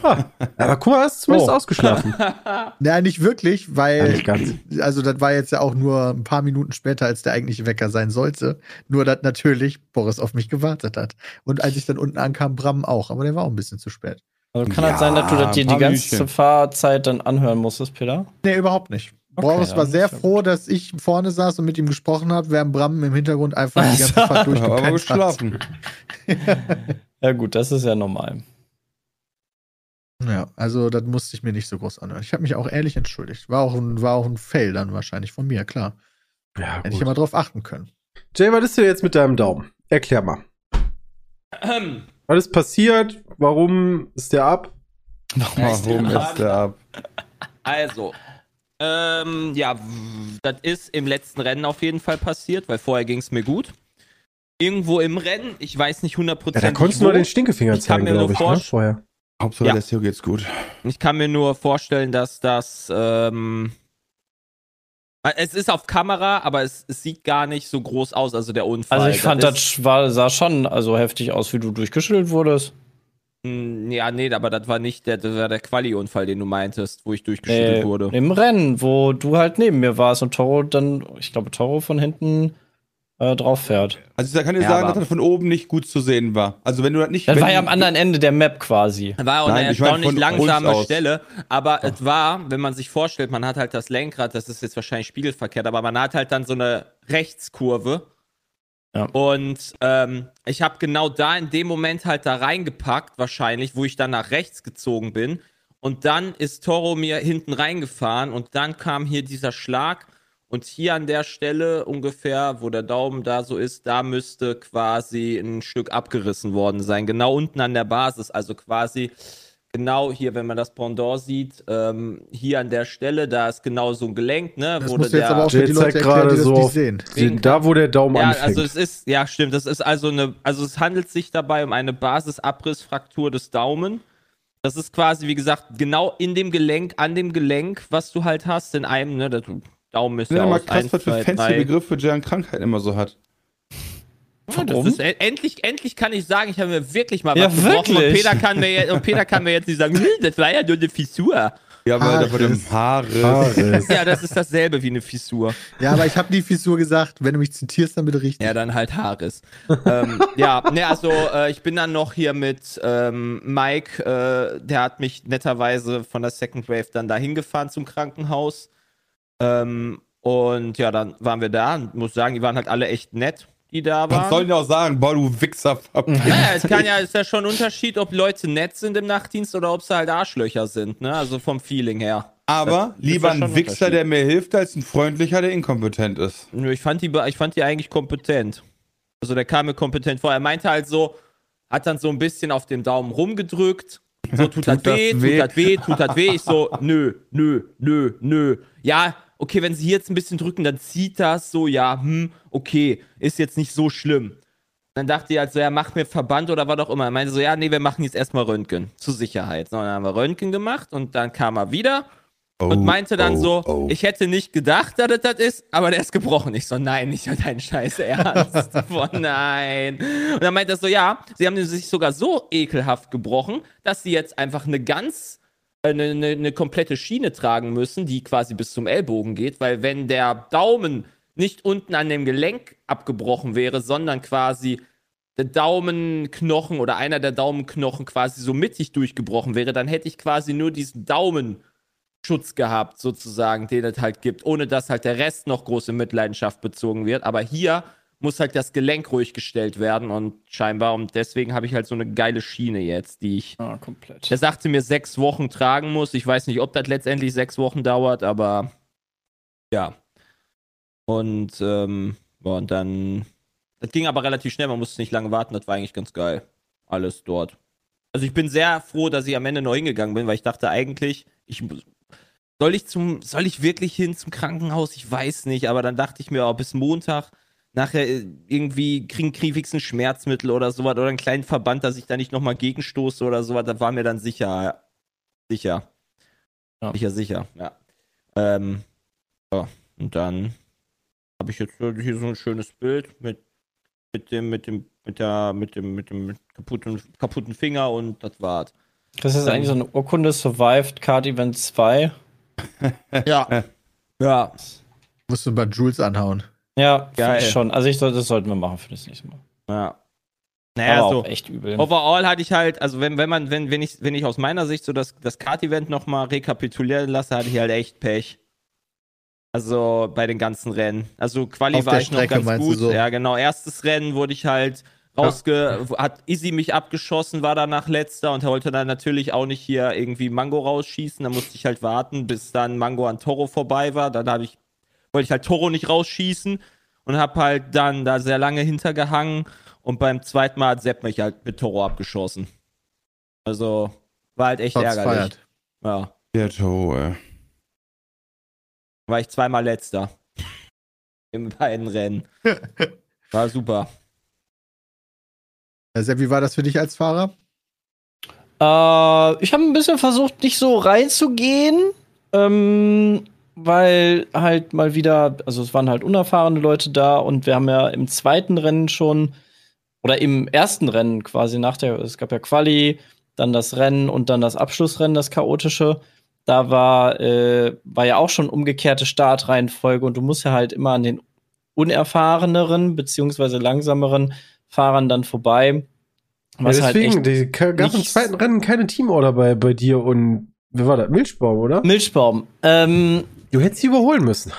S3: Aber guck mal, hast du zumindest
S5: Oh.
S3: ausgeschlafen. [laughs]
S2: Ja, nicht wirklich,
S3: Ja,
S2: weil,
S3: nicht ganz.
S2: also das war jetzt ja auch nur ein paar Minuten später, als der eigentliche Wecker sein sollte. Nur, dass natürlich Boris auf mich gewartet hat. Und als ich dann unten ankam, Bram auch, aber der war auch ein bisschen zu spät.
S5: Also kann
S6: Ja,
S5: das sein, dass du das dir die ganze
S6: Minütchen.
S5: Fahrzeit dann anhören musstest, Peter?
S2: Nee, überhaupt nicht.
S5: Okay,
S2: Boris war sehr froh, dass ich vorne saß und mit ihm gesprochen habe, während Bram im Hintergrund einfach die ganze Fahrt [laughs]
S6: Ich habe aber
S2: durchgepennt hat.
S6: geschlafen. [laughs]
S5: Ja, gut, das ist ja normal.
S2: Ja, also das musste ich mir nicht so groß anhören. Ich habe mich auch ehrlich entschuldigt. War auch ein, war auch ein Fail dann wahrscheinlich von mir, klar.
S3: Ja,
S2: Hätte ich
S3: gut.
S2: ja mal drauf achten können.
S3: Jay, was ist denn jetzt mit deinem Daumen? Erklär mal. Was ist passiert? Warum ist der ab?
S6: Warum ist der ab?
S4: Also, ähm, ja, das ist im letzten Rennen auf jeden Fall passiert, weil vorher ging es mir gut. Irgendwo im Rennen, ich weiß nicht
S3: Ja,
S4: hundertprozentig.
S3: da konntest du nur den Stinkefinger
S4: Ich kann
S3: zeigen,
S4: mir nur
S3: glaube ich, ne?
S4: vorstellen-
S3: Vorher.
S6: Hauptsache
S4: Ja.
S6: der Theo geht's gut.
S4: Ich kann mir nur vorstellen, dass das. Ähm, es ist auf Kamera, aber es, es sieht gar nicht so groß aus, also der Unfall.
S5: Also ich fand, das
S4: ist-
S5: war, sah schon also heftig aus, wie du durchgeschüttelt wurdest.
S4: Mh, Ja, nee, aber das war nicht der, das war der Quali-Unfall, den du meintest, wo ich durchgeschüttelt
S5: Äh,
S4: wurde.
S5: Im Rennen, wo du halt neben mir warst und Toro dann, ich glaube, Toro von hinten äh, drauf fährt.
S6: Also ich kann dir
S4: Ja,
S6: sagen, dass das von oben nicht gut zu sehen war. Also wenn du das nicht.
S5: Das war ja am anderen Ende der Map quasi.
S4: War auch
S6: Nein,
S4: eine
S6: ich meine
S4: erstaunlich langsame. Stelle, aber es war, wenn man sich vorstellt, man hat halt das Lenkrad, das ist jetzt wahrscheinlich spiegelverkehrt, aber man hat halt dann so eine Rechtskurve.
S5: Ja.
S4: Und ähm, ich habe genau da in dem Moment halt da reingepackt, wahrscheinlich, wo ich dann nach rechts gezogen bin. Und dann ist Toro mir hinten reingefahren und dann kam hier dieser Schlag. Und hier an der Stelle ungefähr, wo der Daumen da so ist, da müsste quasi ein Stück abgerissen worden sein. Genau unten an der Basis. Also quasi genau hier, wenn man das Pendant sieht, ähm, hier an der Stelle, da ist genau so ein Gelenk, ne?
S2: Das
S4: wo
S2: musst du jetzt
S4: der-
S2: aber auch für
S3: Jay
S2: die Leute
S3: zeigt
S2: erklären,
S3: gerade
S2: die das
S3: so
S2: nicht sehen.
S3: Den, da, wo der Daumen
S4: ja,
S3: anfängt.
S4: also es ist, ja, stimmt. Das ist also eine, also es handelt sich dabei um eine Basisabrissfraktur des Daumen. Das ist quasi, wie gesagt, genau in dem Gelenk, an dem Gelenk, was du halt hast, in einem, ne, der Daumen ist
S6: Ja,
S4: ja
S6: mal
S4: aus
S6: krass,
S4: eins,
S6: was für fancy
S4: drei.
S6: Begriffe Jan Krankheit immer so hat.
S4: Ja, das ist, e- endlich, endlich kann ich sagen, ich habe mir wirklich mal
S5: Ja,
S4: was gebrochen und? Peter kann mir jetzt, und Peter kann mir jetzt nicht sagen, [laughs] "Hm, das war ja nur eine Fissur.
S6: Ja, aber da wurde im
S2: Haares.
S6: Haare.
S3: Haares.
S4: Ja, das ist dasselbe wie eine Fissur.
S2: Ja, aber ich habe die Fissur gesagt. Wenn du mich zitierst, dann bitte richtig.
S4: Ja, dann halt Haares. ähm, ja, ne, also äh, ich bin dann noch hier mit ähm, Mike, äh, der hat mich netterweise von der Second Wave dann dahin gefahren zum Krankenhaus. Ähm, und ja, dann waren wir da und muss sagen, die waren halt alle echt nett, die da
S6: Was
S4: waren.
S6: sollen die auch sagen? Boah, du Wichser.
S4: Naja, es kann ja, [laughs] ist ja schon ein Unterschied, ob Leute nett sind im Nachtdienst oder ob sie halt Arschlöcher sind, ne? Also vom Feeling her.
S6: Aber
S4: ist
S6: lieber ein Wichser, der mir hilft, als ein freundlicher, der inkompetent ist.
S4: Nö, Ich fand die, ich fand die eigentlich kompetent. Also der kam mir kompetent vor. Er meinte halt so, hat dann so ein bisschen auf dem Daumen rumgedrückt. So [laughs] tut, das
S6: das
S4: weh,
S6: weh?
S4: tut das weh, tut das weh. Ich so, nö, nö, nö, nö. Ja, okay, wenn sie hier jetzt ein bisschen drücken, dann zieht das so, ja, hm, okay, ist jetzt nicht so schlimm. Dann dachte ich halt so, ja, mach mir Verband oder was auch immer. Er meinte so, ja, nee, wir machen jetzt erstmal Röntgen, zur Sicherheit. So, dann haben wir Röntgen gemacht und dann kam er wieder und meinte dann
S6: oh,
S4: so,
S6: oh.
S4: ich hätte nicht gedacht, dass das ist, aber der ist gebrochen. Ich so, nein, nicht dein Scheiß Ernst. [laughs] Boah, nein. Und dann meinte er so, ja, sie haben sich sogar so ekelhaft gebrochen, dass sie jetzt einfach eine ganz, eine, eine, eine komplette Schiene tragen müssen, die quasi bis zum Ellbogen geht, weil wenn der Daumen nicht unten an dem Gelenk abgebrochen wäre, sondern quasi der Daumenknochen oder einer der Daumenknochen quasi so mittig durchgebrochen wäre, dann hätte ich quasi nur diesen Daumen Schutz gehabt, sozusagen, den es halt gibt, ohne dass halt der Rest noch große Mitleidenschaft bezogen wird. Aber hier muss halt das Gelenk ruhig gestellt werden und scheinbar, und deswegen habe ich halt so eine geile Schiene jetzt, die ich.
S5: Ah, komplett.
S4: Der sagte mir sechs Wochen tragen muss. Ich weiß nicht, ob das letztendlich sechs Wochen dauert, aber ja. Und, ähm, und dann. Das ging aber relativ schnell, man musste nicht lange warten, das war eigentlich ganz geil. Alles dort. Also ich bin sehr froh, dass ich am Ende noch hingegangen bin, weil ich dachte eigentlich, ich soll ich zum, soll ich wirklich hin zum Krankenhaus? Ich weiß nicht, aber dann dachte ich mir, oh, bis Montag nachher äh, irgendwie kriegen krieg ein Schmerzmittel oder sowas oder einen kleinen Verband, dass ich da nicht nochmal gegenstoße oder sowas, da war mir dann sicher, sicher.
S5: Ja.
S4: Sicher, sicher, ja. Ähm, ja, und dann habe ich jetzt so- hier so ein schönes Bild mit, mit dem, mit dem, mit der, mit dem, mit dem kaputten, kaputten Finger und das war's.
S5: Das ist eigentlich so eine Urkunde Survived Card Event 2. [laughs]
S4: Ja. ja.
S2: Musst du bei Jules anhauen.
S5: Ja,
S4: Geil.
S5: Schon. Also ich soll, das sollten wir machen für das nächste Mal.
S4: Ja. Naja,
S5: Aber
S4: so.
S5: auch echt übel.
S4: Overall hatte ich halt, also wenn, wenn man, wenn, wenn ich, wenn ich aus meiner Sicht so das, das Kart-Event nochmal rekapitulieren lasse, hatte ich halt echt Pech. Also bei den ganzen Rennen. Also Quali
S2: Auf
S4: war ich
S2: Strecke
S4: noch ganz
S2: meinst du
S4: gut.
S2: so?
S4: Ja, genau. Erstes Rennen wurde ich halt rausge, hat Easy mich abgeschossen, war danach letzter und wollte dann natürlich auch nicht hier irgendwie Mango rausschießen. Da musste ich halt warten, bis dann Mango an Toro vorbei war. Dann habe ich, wollte ich halt Toro nicht rausschießen und habe halt dann da sehr lange hintergehangen und beim zweiten Mal hat Sepp mich halt mit Toro abgeschossen. Also war halt echt
S2: Shots
S4: ärgerlich.
S2: fired.
S4: Ja,
S6: Der Toe, ey.
S4: war ich zweimal letzter. [laughs] In beiden Rennen. War super.
S2: Äh, Sepp, wie war das für dich als Fahrer?
S5: Äh, ich habe ein bisschen versucht, nicht so reinzugehen, ähm, weil halt mal wieder, also es waren halt unerfahrene Leute da und wir haben ja im zweiten Rennen schon oder im ersten Rennen quasi nach der, es gab ja Quali, dann das Rennen und dann das Abschlussrennen, das chaotische. Da war, äh, war ja auch schon umgekehrte Startreihenfolge und du musst ja halt immer an den unerfahreneren beziehungsweise langsameren Fahrern dann vorbei. Was
S3: ja,
S5: halt
S3: deswegen,
S5: echt
S3: die, gab im zweiten Rennen keine Teamorder bei, bei dir und wer war das? Milchbaum, oder?
S5: Milchbaum. Ähm,
S3: Du hättest sie überholen müssen.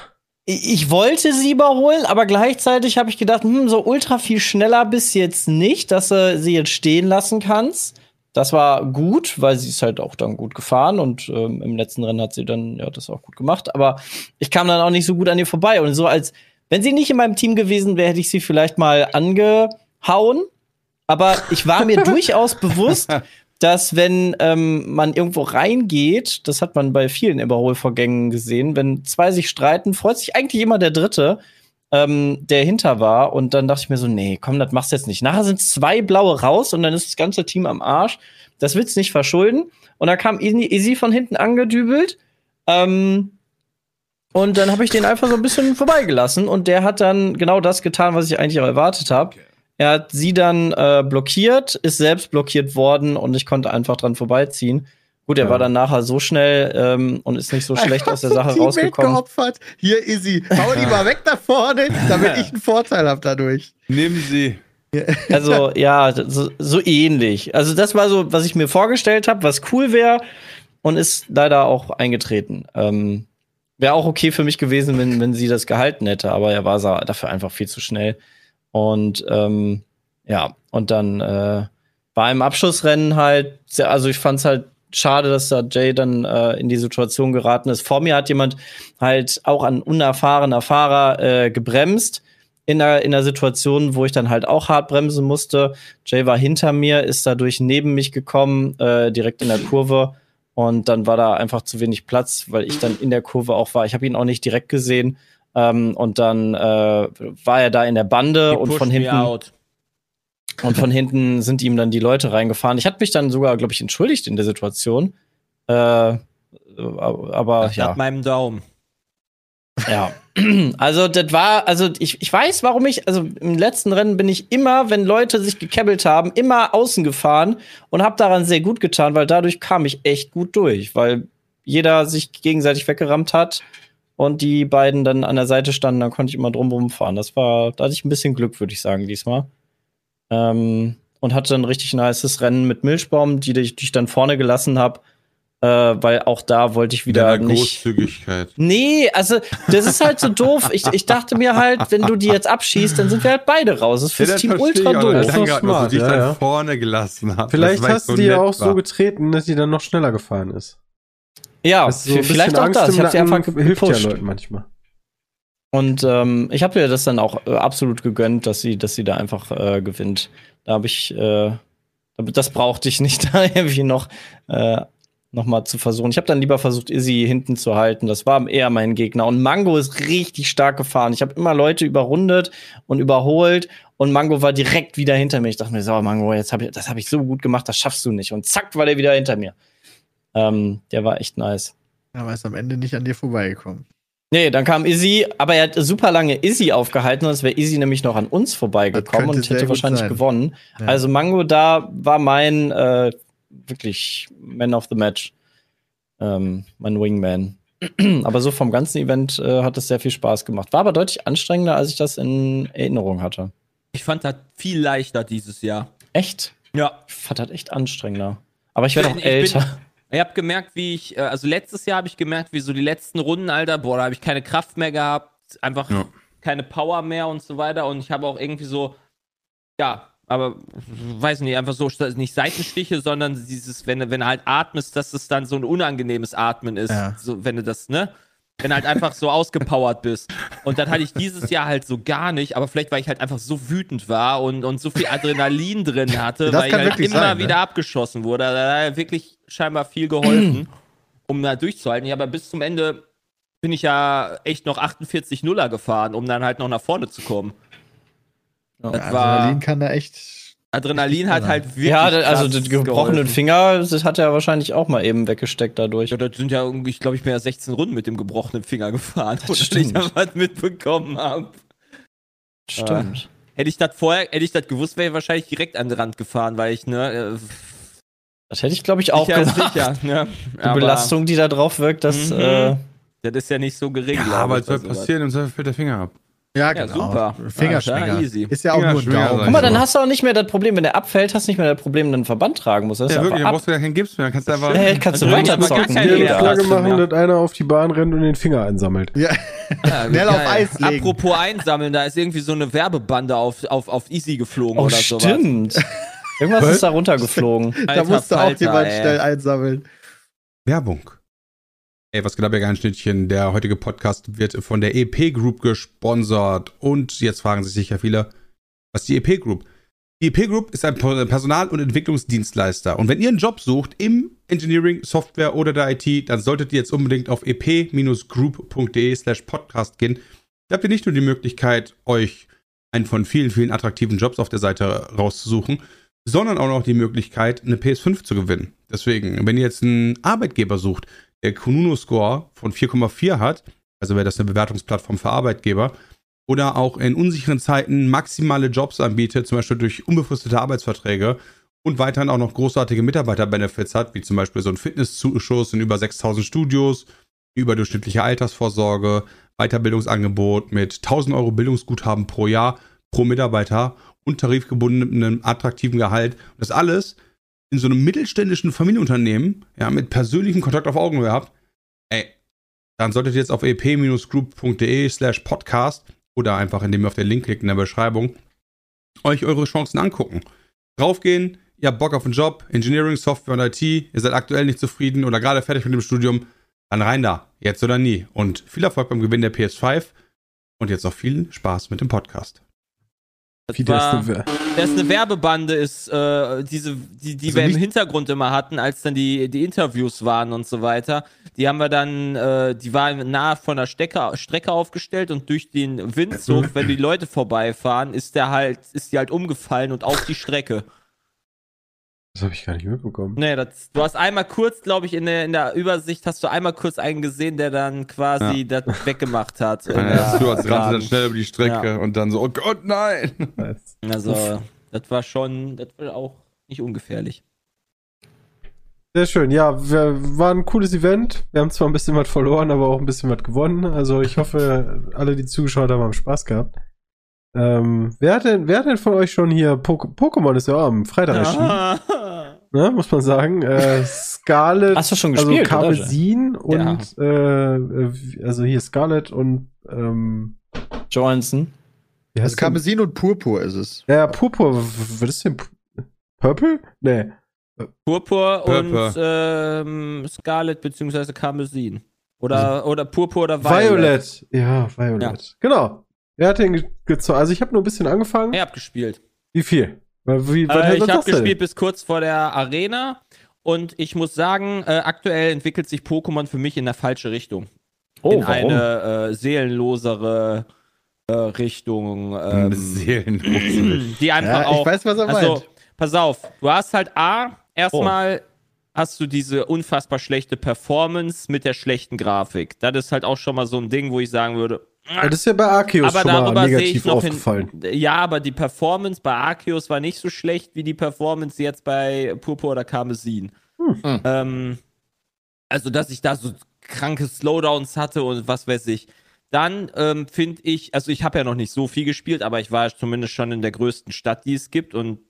S5: ich wollte sie überholen, aber gleichzeitig habe ich gedacht, hm, so ultra viel schneller bis jetzt nicht, dass du sie jetzt stehen lassen kannst. Das war gut, weil sie ist halt auch dann gut gefahren und ähm, im letzten Rennen hat sie dann ja das auch gut gemacht. Aber ich kam dann auch nicht so gut an ihr vorbei und so als wenn sie nicht in meinem Team gewesen wäre, hätte ich sie vielleicht mal angehauen. Aber ich war mir [laughs] durchaus bewusst, dass wenn ähm, man irgendwo reingeht, das hat man bei vielen Überholvorgängen gesehen, wenn zwei sich streiten, freut sich eigentlich immer der Dritte, ähm, der hinter war. Und dann dachte ich mir so, nee, komm, das machst du jetzt nicht. Nachher sind zwei blaue raus und dann ist das ganze Team am Arsch. Das willst du nicht verschulden. Und da kam Easy von hinten angedübelt. Ähm, und dann habe ich den einfach so ein bisschen vorbeigelassen und der hat dann genau das getan, was ich eigentlich auch erwartet habe. Er hat sie dann äh, blockiert, ist selbst blockiert worden und ich konnte einfach dran vorbeiziehen. Gut, er
S3: Ja.
S5: war dann nachher so schnell ähm, und ist nicht so [laughs] schlecht aus der Sache
S2: so
S5: rausgekommen.
S2: geopfert. Hier, Izzy, hau die mal weg da vorne, damit ich einen Vorteil habe dadurch.
S6: Nehmen Sie.
S5: Also ja, so, so ähnlich. Also das war so, was ich mir vorgestellt habe, was cool wäre und ist leider auch eingetreten. Ähm, wäre auch okay für mich gewesen, wenn, wenn sie das gehalten hätte, aber er war dafür einfach viel zu schnell. Und ähm, ja, und dann äh, war im Abschlussrennen halt, also ich fand's halt schade, dass da Jay dann äh, in die Situation geraten ist. Vor mir hat jemand halt auch ein unerfahrener Fahrer äh, gebremst in einer, in einer Situation, wo ich dann halt auch hart bremsen musste. Jay war hinter mir, ist dadurch neben mich gekommen, äh, direkt in der Kurve. Und dann war da einfach zu wenig Platz, weil ich dann in der Kurve auch war. Ich habe ihn auch nicht direkt gesehen. Ähm, und dann äh, war er da in der Bande
S4: Die
S5: und von hinten und von hinten sind ihm dann die Leute reingefahren. Ich hatte mich dann sogar, glaube ich, entschuldigt in der Situation. Äh, aber
S4: Nach
S5: ja,
S4: meinem Daumen.
S5: ja. [clears throat] Also das war, also ich, ich weiß, warum ich, also im letzten Rennen bin ich immer, wenn Leute sich gekebbelt haben, immer außen gefahren und habe daran sehr gut getan, weil dadurch kam ich echt gut durch, weil jeder sich gegenseitig weggerammt hat und die beiden dann an der Seite standen, dann konnte ich immer drumherum fahren. Das war, da hatte ich ein bisschen Glück, würde ich sagen, diesmal. Ähm, und hatte ein richtig nices Rennen mit Milchbaum, die, die ich dann vorne gelassen habe, äh, weil auch da wollte ich wieder
S6: Deiner
S5: nicht.
S6: Großzügigkeit.
S5: Nee, also das ist halt so [laughs] doof. Ich, ich dachte mir halt, wenn du die jetzt abschießt, dann sind wir halt beide raus. Das ist fürs
S6: das
S5: Team ultra doof.
S3: Das ist
S6: Danke,
S3: doch
S6: dass du
S3: smart,
S6: dich
S3: ja,
S6: dann
S3: ja.
S6: vorne gelassen hast.
S3: Vielleicht hast du die auch so
S6: war.
S3: getreten, dass die dann noch schneller gefahren ist.
S5: Ja,
S3: Das so ein
S5: vielleicht auch das.
S3: Angst
S5: Ich
S3: im
S5: habe sie einfach
S3: hilft ja. Leuten manchmal.
S5: Und ähm, ich habe ihr das dann auch äh, absolut gegönnt, dass sie, dass sie da einfach äh, gewinnt. Da habe ich, äh, das brauchte ich nicht, [laughs] da irgendwie noch, äh, noch mal zu versuchen. Ich habe dann lieber versucht, Izzy hinten zu halten. Das war eher mein Gegner. Und Mango ist richtig stark gefahren. Ich habe immer Leute überrundet und überholt. Und Mango war direkt wieder hinter mir. Ich dachte mir, so, Mango, jetzt hab ich, das habe ich so gut gemacht, das schaffst du nicht. Und zack, war der wieder hinter mir. Ähm, der war echt nice.
S2: Aber ist am Ende nicht an dir vorbeigekommen.
S5: Nee, dann kam Izzy, aber er hat super lange Izzy aufgehalten, sonst wäre Izzy nämlich noch an uns vorbeigekommen und hätte wahrscheinlich
S2: sein.
S5: gewonnen.
S2: Ja.
S5: Also Mango, da war mein äh, wirklich Man of the Match. Ähm, mein Wingman. [clears throat] aber so vom ganzen Event äh, hat es sehr viel Spaß gemacht. War aber deutlich anstrengender, als ich das in Erinnerung hatte.
S4: Ich fand das viel leichter dieses Jahr.
S5: Echt?
S4: Ja.
S5: Ich fand das echt anstrengender. Aber ich werde auch
S4: Ich bin-
S5: älter.
S4: Ich habe gemerkt, wie ich, äh, also letztes Jahr habe ich gemerkt, wie so die letzten Runden, Alter, boah, da habe ich keine Kraft mehr gehabt, einfach
S6: Ja.
S4: keine Power mehr und so weiter. Und ich habe auch irgendwie so, ja, aber weiß nicht, einfach so nicht Seitenstiche, sondern dieses, wenn, du- wenn du halt atmest, dass es dann so ein unangenehmes Atmen ist.
S2: Ja.
S4: So, wenn du das, ne? Wenn du halt einfach so ausgepowert bist. Und das hatte ich dieses Jahr halt so gar nicht, aber vielleicht, weil ich halt einfach so wütend war und, und so viel Adrenalin drin hatte,
S2: Das
S4: weil ich halt immer
S2: sein, ne?
S4: wieder abgeschossen wurde. Da hat wirklich scheinbar viel geholfen, um da durchzuhalten. Ja, aber bis zum Ende bin ich ja echt noch 48 Nuller gefahren, um dann halt noch nach vorne zu kommen.
S2: Ja,
S4: war
S2: Adrenalin kann da echt.
S4: Adrenalin hat halt wirklich.
S5: Ja, also den gebrochenen
S4: geholfen.
S5: Finger, das hat er wahrscheinlich auch mal eben weggesteckt dadurch.
S4: Ja, das sind ja irgendwie, ich glaube, ich bin ja 16 Runden mit dem gebrochenen Finger gefahren,
S5: Das
S4: dass ich da was mitbekommen habe.
S5: Stimmt.
S4: Hätte ich das vorher, hätte ich das gewusst, wäre ich wahrscheinlich direkt an den Rand gefahren, weil ich, ne,
S5: Das hätte ich, glaube ich,
S4: äh,
S5: auch
S4: sicher,
S5: gemacht.
S4: sicher, ne?
S5: Die Belastung, die da drauf wirkt, das.
S4: Mhm.
S5: Äh,
S4: Das ist ja nicht so gering,
S6: Ja, aber es soll passieren, im Zweifel fällt der Finger ab.
S2: Ja,
S4: Ja,
S2: genau.
S4: super.
S2: Fingerschmecker.
S4: Ja, easy.
S2: Ist ja auch nur ein Daumen.
S5: guck mal, dann hast du auch nicht mehr das Problem, wenn der abfällt, hast du nicht mehr das Problem, einen Verband tragen musst. Das ist
S6: Ja, wirklich, dann
S5: ab.
S6: brauchst du ja keinen Gips mehr. Dann kannst du einfach.
S5: Hey, kannst du
S4: Dann
S5: weiter zocken.
S4: Ja,
S3: Flagge
S4: das
S3: machen,
S4: ja.
S3: dass einer auf die Bahn rennt und den Finger einsammelt.
S2: Ja,
S4: Ja, [laughs]
S2: Schnell auf. Eis legen.
S4: Apropos einsammeln, da ist irgendwie so eine Werbebande auf, auf, auf Easy geflogen
S5: Oh,
S4: oder sowas.
S5: stimmt. Irgendwas
S3: Was?
S5: ist da runtergeflogen.
S2: da musste auch jemand schnell einsammeln.
S6: Werbung. Ey, was geht ab, ihr geilen Schnittchen? Der heutige Podcast wird von der EP Group gesponsert. Und jetzt fragen sich sicher viele, was ist die EP Group? Die EP Group ist ein Personal- und Entwicklungsdienstleister. Und wenn ihr einen Job sucht im Engineering, Software oder der IT, dann solltet ihr jetzt unbedingt auf ep-group.de slash podcast gehen. Da habt ihr nicht nur die Möglichkeit, euch einen von vielen, vielen attraktiven Jobs auf der Seite rauszusuchen, sondern auch noch die Möglichkeit, eine PS5 zu gewinnen. Deswegen, wenn ihr jetzt einen Arbeitgeber sucht, der Konuno-Score von 4,4 hat, also wäre das eine Bewertungsplattform für Arbeitgeber, oder auch in unsicheren Zeiten maximale Jobs anbietet, zum Beispiel durch unbefristete Arbeitsverträge und weiterhin auch noch großartige Mitarbeiterbenefits hat, wie zum Beispiel so ein Fitnesszuschuss in über 6000 Studios, überdurchschnittliche Altersvorsorge, Weiterbildungsangebot mit 1000 Euro Bildungsguthaben pro Jahr pro Mitarbeiter und tarifgebundenem attraktiven Gehalt. Das alles in so einem mittelständischen Familienunternehmen, ja, mit persönlichem Kontakt auf Augenhöhe habt, ey, dann solltet ihr jetzt auf ep-group.de slash podcast oder einfach, indem ihr auf den Link klickt in der Beschreibung, euch eure Chancen angucken. Draufgehen, ihr habt Bock auf einen Job, Engineering, Software und IT, ihr seid aktuell nicht zufrieden oder gerade fertig mit dem Studium, dann rein da, jetzt oder nie. Und viel Erfolg beim Gewinn der PS5 und jetzt noch viel Spaß mit dem Podcast.
S4: Das
S3: Wie
S4: war, das ist eine Werbebande, ist äh, diese, die, die
S2: Also
S4: wir im Hintergrund immer hatten, als dann die, die Interviews waren und so weiter. Die haben wir dann, äh, die waren nah von der Strecke, Strecke aufgestellt und durch den Windzug, wenn die Leute vorbeifahren, ist der halt, ist die halt umgefallen und auf die Strecke.
S3: Das habe ich gar nicht mitbekommen.
S4: Nee, das, du hast einmal kurz, glaube ich, in der, in der Übersicht hast du einmal kurz einen gesehen, der dann quasi das weggemacht hat. [laughs]
S6: Ja, das du als rannte dann schnell über die Strecke
S4: Ja.
S6: und dann so, oh Gott, nein!
S4: Also, das war schon, das war auch nicht ungefährlich.
S3: Sehr schön. Ja, wir, war ein cooles Event. Wir haben zwar ein bisschen was verloren, aber auch ein bisschen was gewonnen. Also ich hoffe, alle, die zugeschaut haben, haben Spaß gehabt. Ähm, wer, hat denn, wer hat denn von euch schon hier Pok Pokémon ist ja auch am Freitag erschienen, ne, muss man sagen. Äh, Scarlet,
S5: Hast du schon
S3: also
S5: gespielt, oder?
S3: Karmesin und äh, äh, also hier Scarlet und ähm,
S5: Johansson.
S3: wie
S2: Also? Karmesin und Purpur ist es.
S3: Ja, Purpur. Was ist denn? Pu- Purple? Nee.
S4: Purpur
S6: Purpur.
S4: und ähm, Scarlet beziehungsweise Karmesin. Oder, oder Purpur oder Violet.
S3: Violet. Ja, Violet. Genau. Wer hat den ge- gezogen? Also ich habe nur ein bisschen angefangen.
S4: Ich hab gespielt.
S3: Wie viel? Wie,
S4: Äh,
S3: hat
S4: ich habe
S3: denn?
S4: gespielt bis kurz vor der Arena und ich muss sagen, äh, aktuell entwickelt sich Pokémon für mich in der falsche Richtung.
S5: Oh,
S4: in
S5: warum?
S4: eine äh, seelenlosere äh, Richtung. Ähm,
S6: Seelenlos. [clears throat]
S4: die einfach
S2: Ja,
S4: auch.
S2: ich weiß, was er
S4: also,
S2: meint.
S4: pass auf, du hast halt A, erstmal
S2: Oh.
S4: hast du diese unfassbar schlechte Performance mit der schlechten Grafik. Das ist halt auch schon mal so ein Ding, wo ich sagen würde,
S3: Ja, das ist ja bei Arceus
S4: aber
S3: schon mal
S4: darüber sehe ich
S3: negativ
S4: noch
S3: aufgefallen.
S4: hin. Ja, aber die Performance bei Arceus war nicht so schlecht wie die Performance jetzt bei Purpur oder Karmesin.
S5: Hm.
S4: Ähm, also, dass ich da so kranke Slowdowns hatte und was weiß ich. Dann ähm, finde ich, also ich habe ja noch nicht so viel gespielt, aber ich war zumindest schon in der größten Stadt, die es gibt und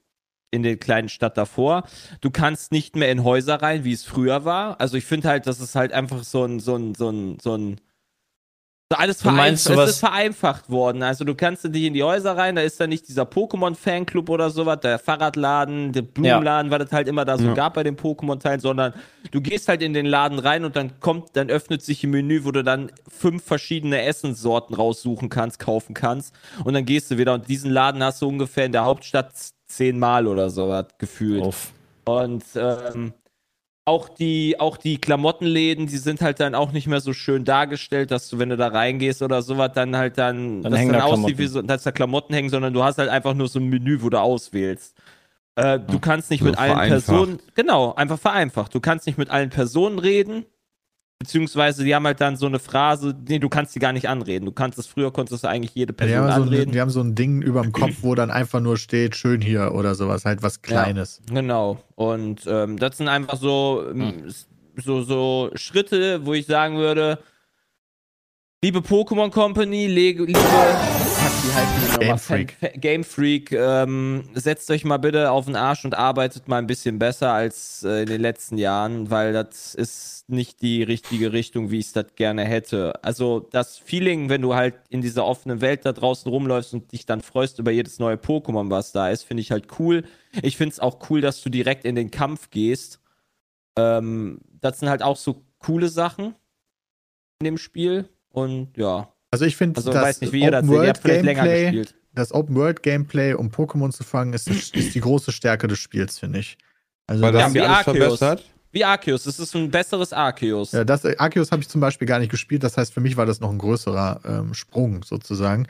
S4: in der kleinen Stadt davor. Du kannst nicht mehr in Häuser rein, wie es früher war. Also ich finde halt, das ist halt einfach so ein, so ein, so ein, so ein so alles
S5: Du
S4: vereinfacht, es
S5: sowas-
S4: ist vereinfacht worden. Also du kannst nicht in die Häuser rein, da ist dann nicht dieser Pokémon-Fanclub oder sowas, der Fahrradladen, der Blumenladen, was es halt immer da so
S6: Ja.
S4: gab bei den Pokémon-Teilen, sondern du gehst halt in den Laden rein und dann kommt, dann öffnet sich ein Menü, wo du dann fünf verschiedene Essenssorten raussuchen kannst, kaufen kannst und dann gehst du wieder und diesen Laden hast du ungefähr in der Hauptstadt zehnmal oder so was gefühlt.
S5: Uff.
S4: Und ähm, auch die, auch die Klamottenläden, die sind halt dann auch nicht mehr so schön dargestellt, dass du, wenn du da reingehst oder sowas, dann halt dann,
S5: Dann
S4: das
S5: hängen
S4: dann
S5: da
S4: aussieht wie so, dass da Klamotten hängen, sondern du hast halt einfach nur so ein Menü, wo du auswählst. Äh, du kannst nicht
S6: So
S4: mit allen
S6: vereinfacht.
S4: Personen, genau, einfach vereinfacht. Du kannst nicht mit allen Personen reden, beziehungsweise die haben halt dann so eine Phrase, nee, du kannst die gar nicht anreden. Du kannst es früher, konntest du eigentlich jede
S2: Ja,
S4: Person
S2: die, haben so
S4: anreden.
S2: ein, die haben so ein Ding über dem [clears throat] Kopf, wo dann einfach nur steht, schön hier oder sowas, halt was Kleines.
S4: Genau. Und ähm, das sind einfach so, ähm, s- so, so Schritte, wo ich sagen würde, liebe Pokémon Company, liebe wie heißen die nochmal?
S2: Game Freak.
S4: Fan- Fa- Game Freak, ähm, setzt euch mal bitte auf den Arsch und arbeitet mal ein bisschen besser als äh, in den letzten Jahren, weil das ist nicht die richtige Richtung, wie ich es das gerne hätte. Also das Feeling, wenn du halt in dieser offenen Welt da draußen rumläufst und dich dann freust über jedes neue Pokémon, was da ist, finde ich halt cool. Ich finde es auch cool, dass du direkt in den Kampf gehst. Ähm, das sind halt auch so coole Sachen in dem Spiel. Und ja,
S2: Also ich finde,
S4: also
S2: das
S4: weiß nicht, wie ihr das seht. Ihr habt vielleicht länger
S2: Gameplay,
S4: gespielt.
S2: das Open World Gameplay, um Pokémon zu fangen, ist, ist die große Stärke des Spiels, finde ich. Also
S6: Weil
S2: das,
S6: haben die
S4: Arceus.
S6: verbessert.
S4: Wie Arceus, das ist ein besseres Arceus.
S2: Ja, das Arceus habe ich zum Beispiel gar nicht gespielt. Das heißt, für mich war das noch ein größerer ähm, Sprung sozusagen.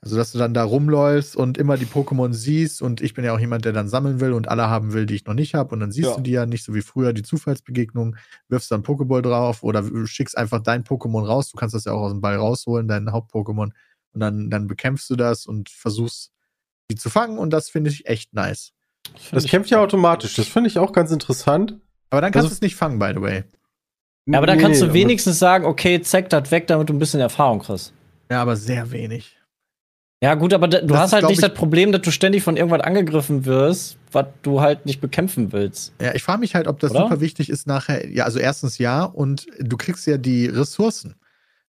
S2: Also, dass du dann da rumläufst und immer die Pokémon siehst und ich bin ja auch jemand, der dann sammeln will und alle haben will, die ich noch nicht habe. Und dann siehst
S4: Ja.
S2: du die ja nicht so wie früher, die Zufallsbegegnung, wirfst dann Pokéball drauf oder schickst einfach dein Pokémon raus. Du kannst das ja auch aus dem Ball rausholen, dein Haupt-Pokémon. Und dann, dann bekämpfst du das und versuchst, die zu fangen. Und das finde ich echt nice.
S3: Das kämpft ja automatisch. Das finde ich auch ganz interessant.
S2: Aber dann kannst
S3: Also-
S2: du es nicht fangen, by the way.
S5: Ja, aber da
S3: Nee,
S5: kannst du wenigstens sagen, okay, zeig das weg, damit du ein bisschen Erfahrung kriegst.
S2: Ja, aber sehr wenig.
S5: Ja, gut, aber da, du
S2: Das
S5: hast halt nicht
S2: ich-
S5: das Problem, dass du ständig von irgendwas angegriffen wirst, was du halt nicht bekämpfen willst.
S2: Ja, ich frage mich halt, ob das
S5: Oder?
S2: super wichtig ist nachher. Ja, also erstens ja, und du kriegst ja die Ressourcen.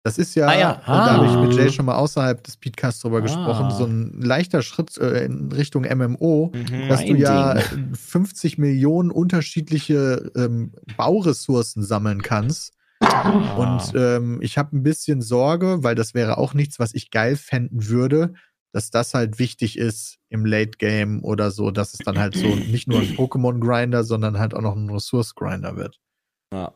S2: Das ist ja,
S5: Ah ja,
S2: und da habe ich mit
S3: ah.
S2: Jay schon mal außerhalb des Podcasts drüber
S5: Ah.
S2: gesprochen, so ein leichter Schritt äh, in Richtung MMO,
S4: Mhm.
S2: dass du ja
S5: Ding.
S2: 50 Millionen unterschiedliche ähm, Bauressourcen sammeln kannst. Und ähm, ich habe ein bisschen Sorge, weil das wäre auch nichts, was ich geil fänden würde, dass das halt wichtig ist im Late Game oder so, dass es dann halt so nicht nur ein [clears throat] Pokémon-Grinder, sondern halt auch noch ein Ressource-Grinder wird.
S4: Ja.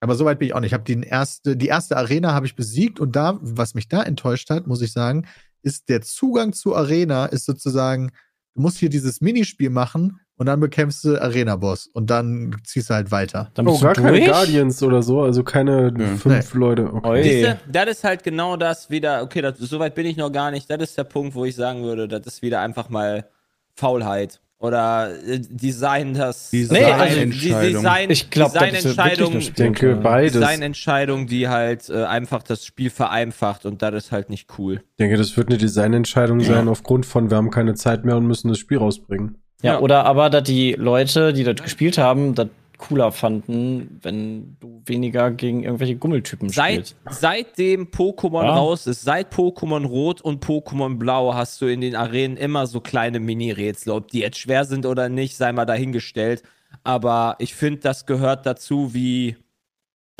S2: Aber soweit bin ich auch nicht. Ich habe die erste, die erste Arena habe ich besiegt und da, was mich da enttäuscht hat, muss ich sagen, ist der Zugang zur Arena ist sozusagen, du musst hier dieses Minispiel machen und dann bekämpfst du Arena-Boss und dann ziehst du halt weiter.
S5: Dann
S3: Oh, gar
S5: du
S3: keine
S5: durch?
S3: Guardians oder so, also keine
S6: Ja.
S3: fünf Leute. Okay.
S4: Siehste, das ist halt genau das wieder, okay, das, so weit bin ich noch gar nicht. Das ist der Punkt, wo ich sagen würde, das ist wieder einfach mal Faulheit. Oder äh, Design, das
S5: Nee, also
S4: die
S6: Designentscheidung.
S4: Design,
S5: Ich glaube, das ist
S4: Designentscheidung,
S5: wirklich
S3: Ich denke, beides.
S4: Designentscheidung, die halt äh, einfach das Spiel vereinfacht und das ist halt nicht cool.
S3: Ich denke, das wird eine Designentscheidung sein, aufgrund von, wir haben keine Zeit mehr und müssen das Spiel rausbringen.
S5: Ja,
S4: Ja.
S5: oder aber, dass die Leute, die das gespielt haben, das cooler fanden, wenn du weniger gegen irgendwelche Gummeltypen
S4: Seit,
S5: spielst.
S4: seitdem Pokémon
S5: Ja.
S4: raus ist, seit Pokémon Rot und Pokémon Blau, hast du in den Arenen immer so kleine Mini-Rätsel. Ob die jetzt schwer sind oder nicht, sei mal dahingestellt. Aber ich finde, das gehört dazu, wie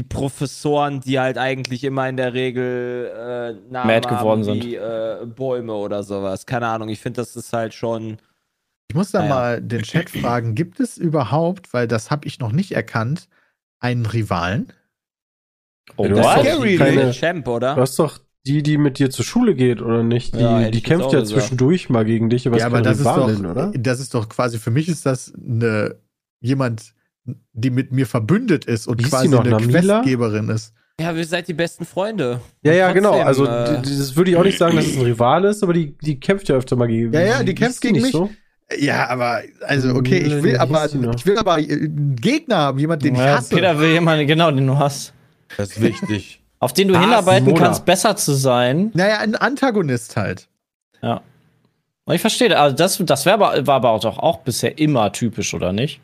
S4: die Professoren, die halt eigentlich immer in der Regel äh, Namen
S5: Mad geworden
S4: haben wie äh, Bäume oder sowas. Keine Ahnung. Ich finde, das ist halt schon.
S2: Ich muss da
S4: Ah ja.
S2: mal den Chat fragen, gibt es überhaupt, weil das habe ich noch nicht erkannt, einen Rivalen?
S5: Oh,
S3: Ja, du hast
S6: Scary,
S3: keine,
S4: Der Champ, oder?
S3: du hast doch die, die mit dir zur Schule geht, oder nicht? Die,
S4: Ja,
S3: die kämpft ja
S4: gesagt.
S3: zwischendurch mal gegen dich, aber
S2: ja,
S3: ist
S2: aber das ist,
S3: Rivalin,
S2: doch,
S3: oder?
S2: das ist doch quasi, für mich ist das eine, jemand, die mit mir verbündet ist und
S3: Wie
S2: quasi
S3: noch,
S2: eine
S3: Namila?
S2: Questgeberin ist.
S4: Ja, wir seid die besten Freunde.
S3: Ja, ja, genau. Also,
S4: äh,
S3: das würde ich auch nicht sagen, dass es ein Rival ist, aber die, die kämpft ja öfter mal gegen
S2: Ja, ja, die kämpft gegen mich.
S3: So?
S2: Ja, aber, also, okay, ich will aber, ich will aber äh, einen Gegner haben, jemand, den ich
S5: ja,
S2: hasse.
S5: Peter will jemanden, genau, den du hast.
S6: Das ist wichtig. [laughs]
S5: Auf den du
S3: Ah,
S5: hinarbeiten
S3: Simona.
S5: kannst, besser zu sein.
S2: Naja, ein Antagonist halt.
S5: Ja. Und ich verstehe, also das, das wär aber, war aber auch, doch auch bisher immer typisch, oder nicht?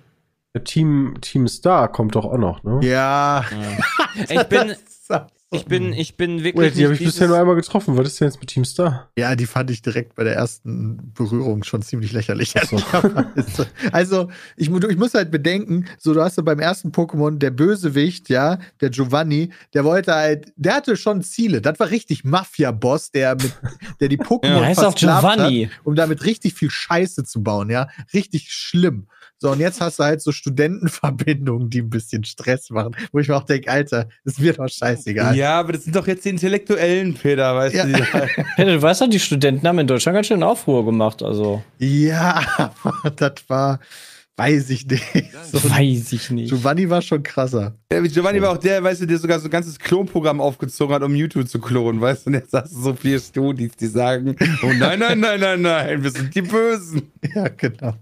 S3: Ja, Team, Team Star kommt doch auch noch, ne?
S2: Ja.
S4: Ich bin, [laughs] ich bin, ich bin wirklich.
S3: Wait, die habe ich bisher nur einmal getroffen. Was ist denn jetzt mit Team Star?
S2: Ja, die fand ich direkt bei der ersten Berührung schon ziemlich lächerlich.
S3: So.
S2: Also, ich, mu- ich muss halt bedenken, so du hast ja beim ersten Pokémon der Bösewicht, ja, der Giovanni, der wollte halt, der hatte schon Ziele. Das war richtig Mafia-Boss, der mit, der die [laughs] Pokémon
S5: Er heißt auch
S2: versklavt
S5: Giovanni.
S2: Hat, um damit richtig viel Scheiße zu bauen, ja. Richtig schlimm. So, und jetzt hast du halt so Studentenverbindungen, die ein bisschen Stress machen, wo ich mir auch denke, Alter, das wird doch scheißegal.
S6: Ja, aber das sind doch jetzt die Intellektuellen, Peter, weißt
S2: Ja.
S6: du?
S5: Peter, [laughs] du weißt doch, die Studenten haben in Deutschland ganz schön Aufruhr gemacht, also.
S2: Ja, aber [laughs] das war, weiß ich nicht. [laughs] So,
S5: Weiß ich nicht.
S2: Giovanni war schon krasser.
S6: Ja, Giovanni war auch der, weißt du, der sogar so ein ganzes Klonprogramm aufgezogen hat, um YouTube zu klonen, weißt du? Und jetzt hast du so viele Studis, die sagen, oh nein, nein, nein, nein, nein, wir sind die Bösen.
S2: Ja, genau.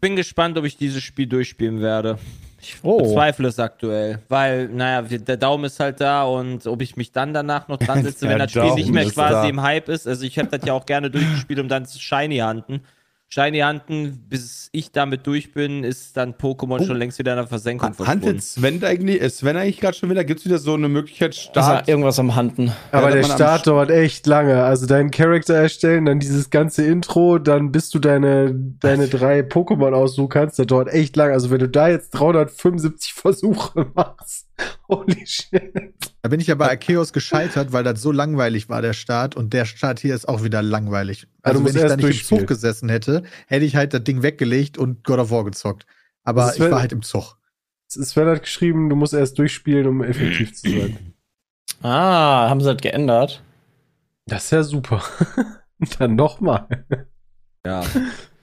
S4: bin gespannt, ob ich dieses Spiel durchspielen werde. Ich
S5: Oh.
S4: bezweifle es aktuell, weil, naja, der Daumen ist halt da und ob ich mich dann danach noch dran [laughs] sitze,
S6: Der
S4: wenn das Spiel
S6: Daumen
S4: nicht mehr quasi
S6: da.
S4: im Hype ist. Also ich hätte das ja auch gerne durchgespielt, um dann zu Shiny Shiny Hunten, bis ich damit durch bin, ist dann Pokémon schon längst wieder in der Versenkung verschwunden.
S6: Handelt Sven eigentlich, ist Sven eigentlich gerade schon wieder? Gibt es wieder so eine Möglichkeit,
S5: Ist
S6: Start?
S5: da irgendwas am Handen?
S3: Aber
S6: dass
S3: der Start
S6: St-
S3: dauert echt lange. Also deinen Charakter erstellen, dann dieses ganze Intro, dann bis du deine, deine drei Pokémon aussuchen kannst, das dauert echt lange. Also wenn du da jetzt 375 [laughs] Versuche machst, [laughs] holy shit.
S2: Da bin ich ja bei Arceus gescheitert, weil das so langweilig war, der Start. Und der Start hier ist auch wieder langweilig. Also, wenn ich da nicht im. Zug gesessen hätte, hätte ich halt das Ding weggelegt und God of War gezockt. Aber ich war halt im Zug.
S3: Sven hat geschrieben, du musst erst durchspielen, um effektiv zu sein. [clears throat]
S5: Ah, haben sie das geändert?
S3: Das ist ja super. [laughs] dann nochmal.
S4: Ja. [laughs]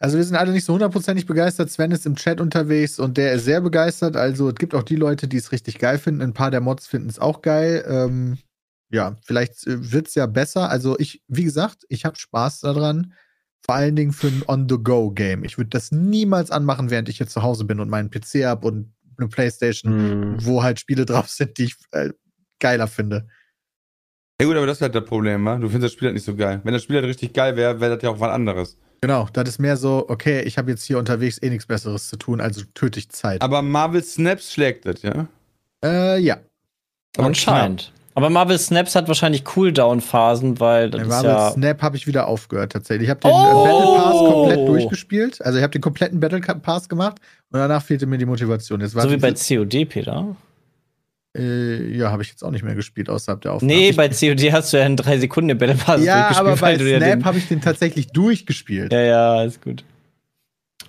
S2: Also wir sind alle nicht so hundertprozentig begeistert. Sven ist im Chat unterwegs und der ist sehr begeistert. Also es gibt auch die Leute, die es richtig geil finden. Ein paar der Mods finden es auch geil. Ähm, ja, vielleicht wird es ja besser. Also ich, wie gesagt, ich habe Spaß daran. Vor allen Dingen für ein On-the-Go-Game. Ich würde das niemals anmachen, während ich jetzt zu Hause bin und meinen PC habe und eine Playstation,
S3: Hm.
S2: wo halt Spiele [laughs] drauf sind, die ich äh, geiler finde.
S6: Ja gut, aber das ist halt das Problem, wa? Du findest das Spiel halt nicht so geil. Wenn das Spiel halt richtig geil wäre, wäre das ja auch was anderes.
S2: Genau, das ist mehr so, okay, ich habe jetzt hier unterwegs eh nichts Besseres zu tun, also töte ich Zeit.
S6: Aber Marvel Snaps schlägt das, ja?
S2: äh, ja.
S6: Aber
S5: Anscheinend. Aber Marvel Snaps hat wahrscheinlich Cooldown-Phasen, weil das ist
S2: Marvel
S5: ja.
S2: Snap habe ich wieder aufgehört tatsächlich. Ich habe den
S5: Oh!
S2: äh, Battle Pass komplett durchgespielt. Also ich habe den kompletten Battle Pass gemacht und danach fehlte mir die Motivation. Jetzt war
S5: So wie bei COD, Peter.
S2: Äh, ja, habe ich jetzt auch nicht mehr gespielt außerhalb der Aufnahme.
S5: Nee, bei COD hast du ja in drei Sekunden den Battle Pass
S2: ja,
S5: durchgespielt,
S2: aber bei
S5: weil du ja
S2: Snap
S5: den-
S2: habe ich den tatsächlich durchgespielt.
S5: Ja, ja, ist gut.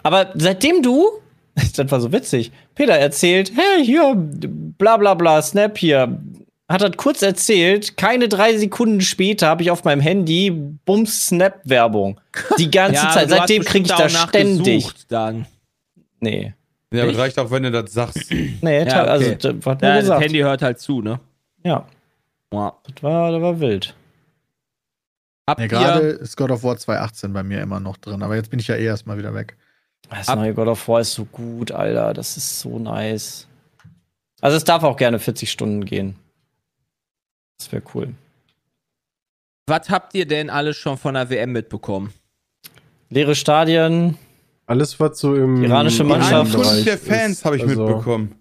S5: Aber seitdem du, [laughs] das war so witzig, Peter erzählt, hey, hier, bla bla bla, Snap hier, hat er kurz erzählt, keine drei Sekunden später habe ich auf meinem Handy Bums Snap-Werbung. Die [laughs] ganze
S4: Ja,
S5: Zeit. Seitdem kriege ich das ständig.
S4: Dann.
S5: Nee.
S6: Ja, aber reicht auch, wenn du das sagst. [clears throat]
S5: Nee,
S4: Ja,
S5: ta- also,
S4: okay.
S5: das hat
S4: Ja,
S5: nur
S4: das
S5: gesagt.
S4: Handy hört halt zu, ne?
S5: Ja,
S4: Ja.
S5: das war, das war wild.
S4: Habt
S2: Ja,
S4: ihr,
S2: gerade ist God of War 2018 bei mir immer noch drin, aber jetzt bin ich ja eh erstmal wieder weg.
S5: Das
S4: Ab-
S5: neue God of War ist so gut, Alter. Das ist so nice. Also, es darf auch gerne 40 Stunden gehen. Das wäre cool.
S4: was habt ihr denn alles schon von der WM mitbekommen?
S5: Leere Stadien,
S3: Alles, was so im
S5: Iranische
S6: Die
S5: Mannschaft.
S6: Ankunft der Fans habe ich
S3: also-
S6: mitbekommen.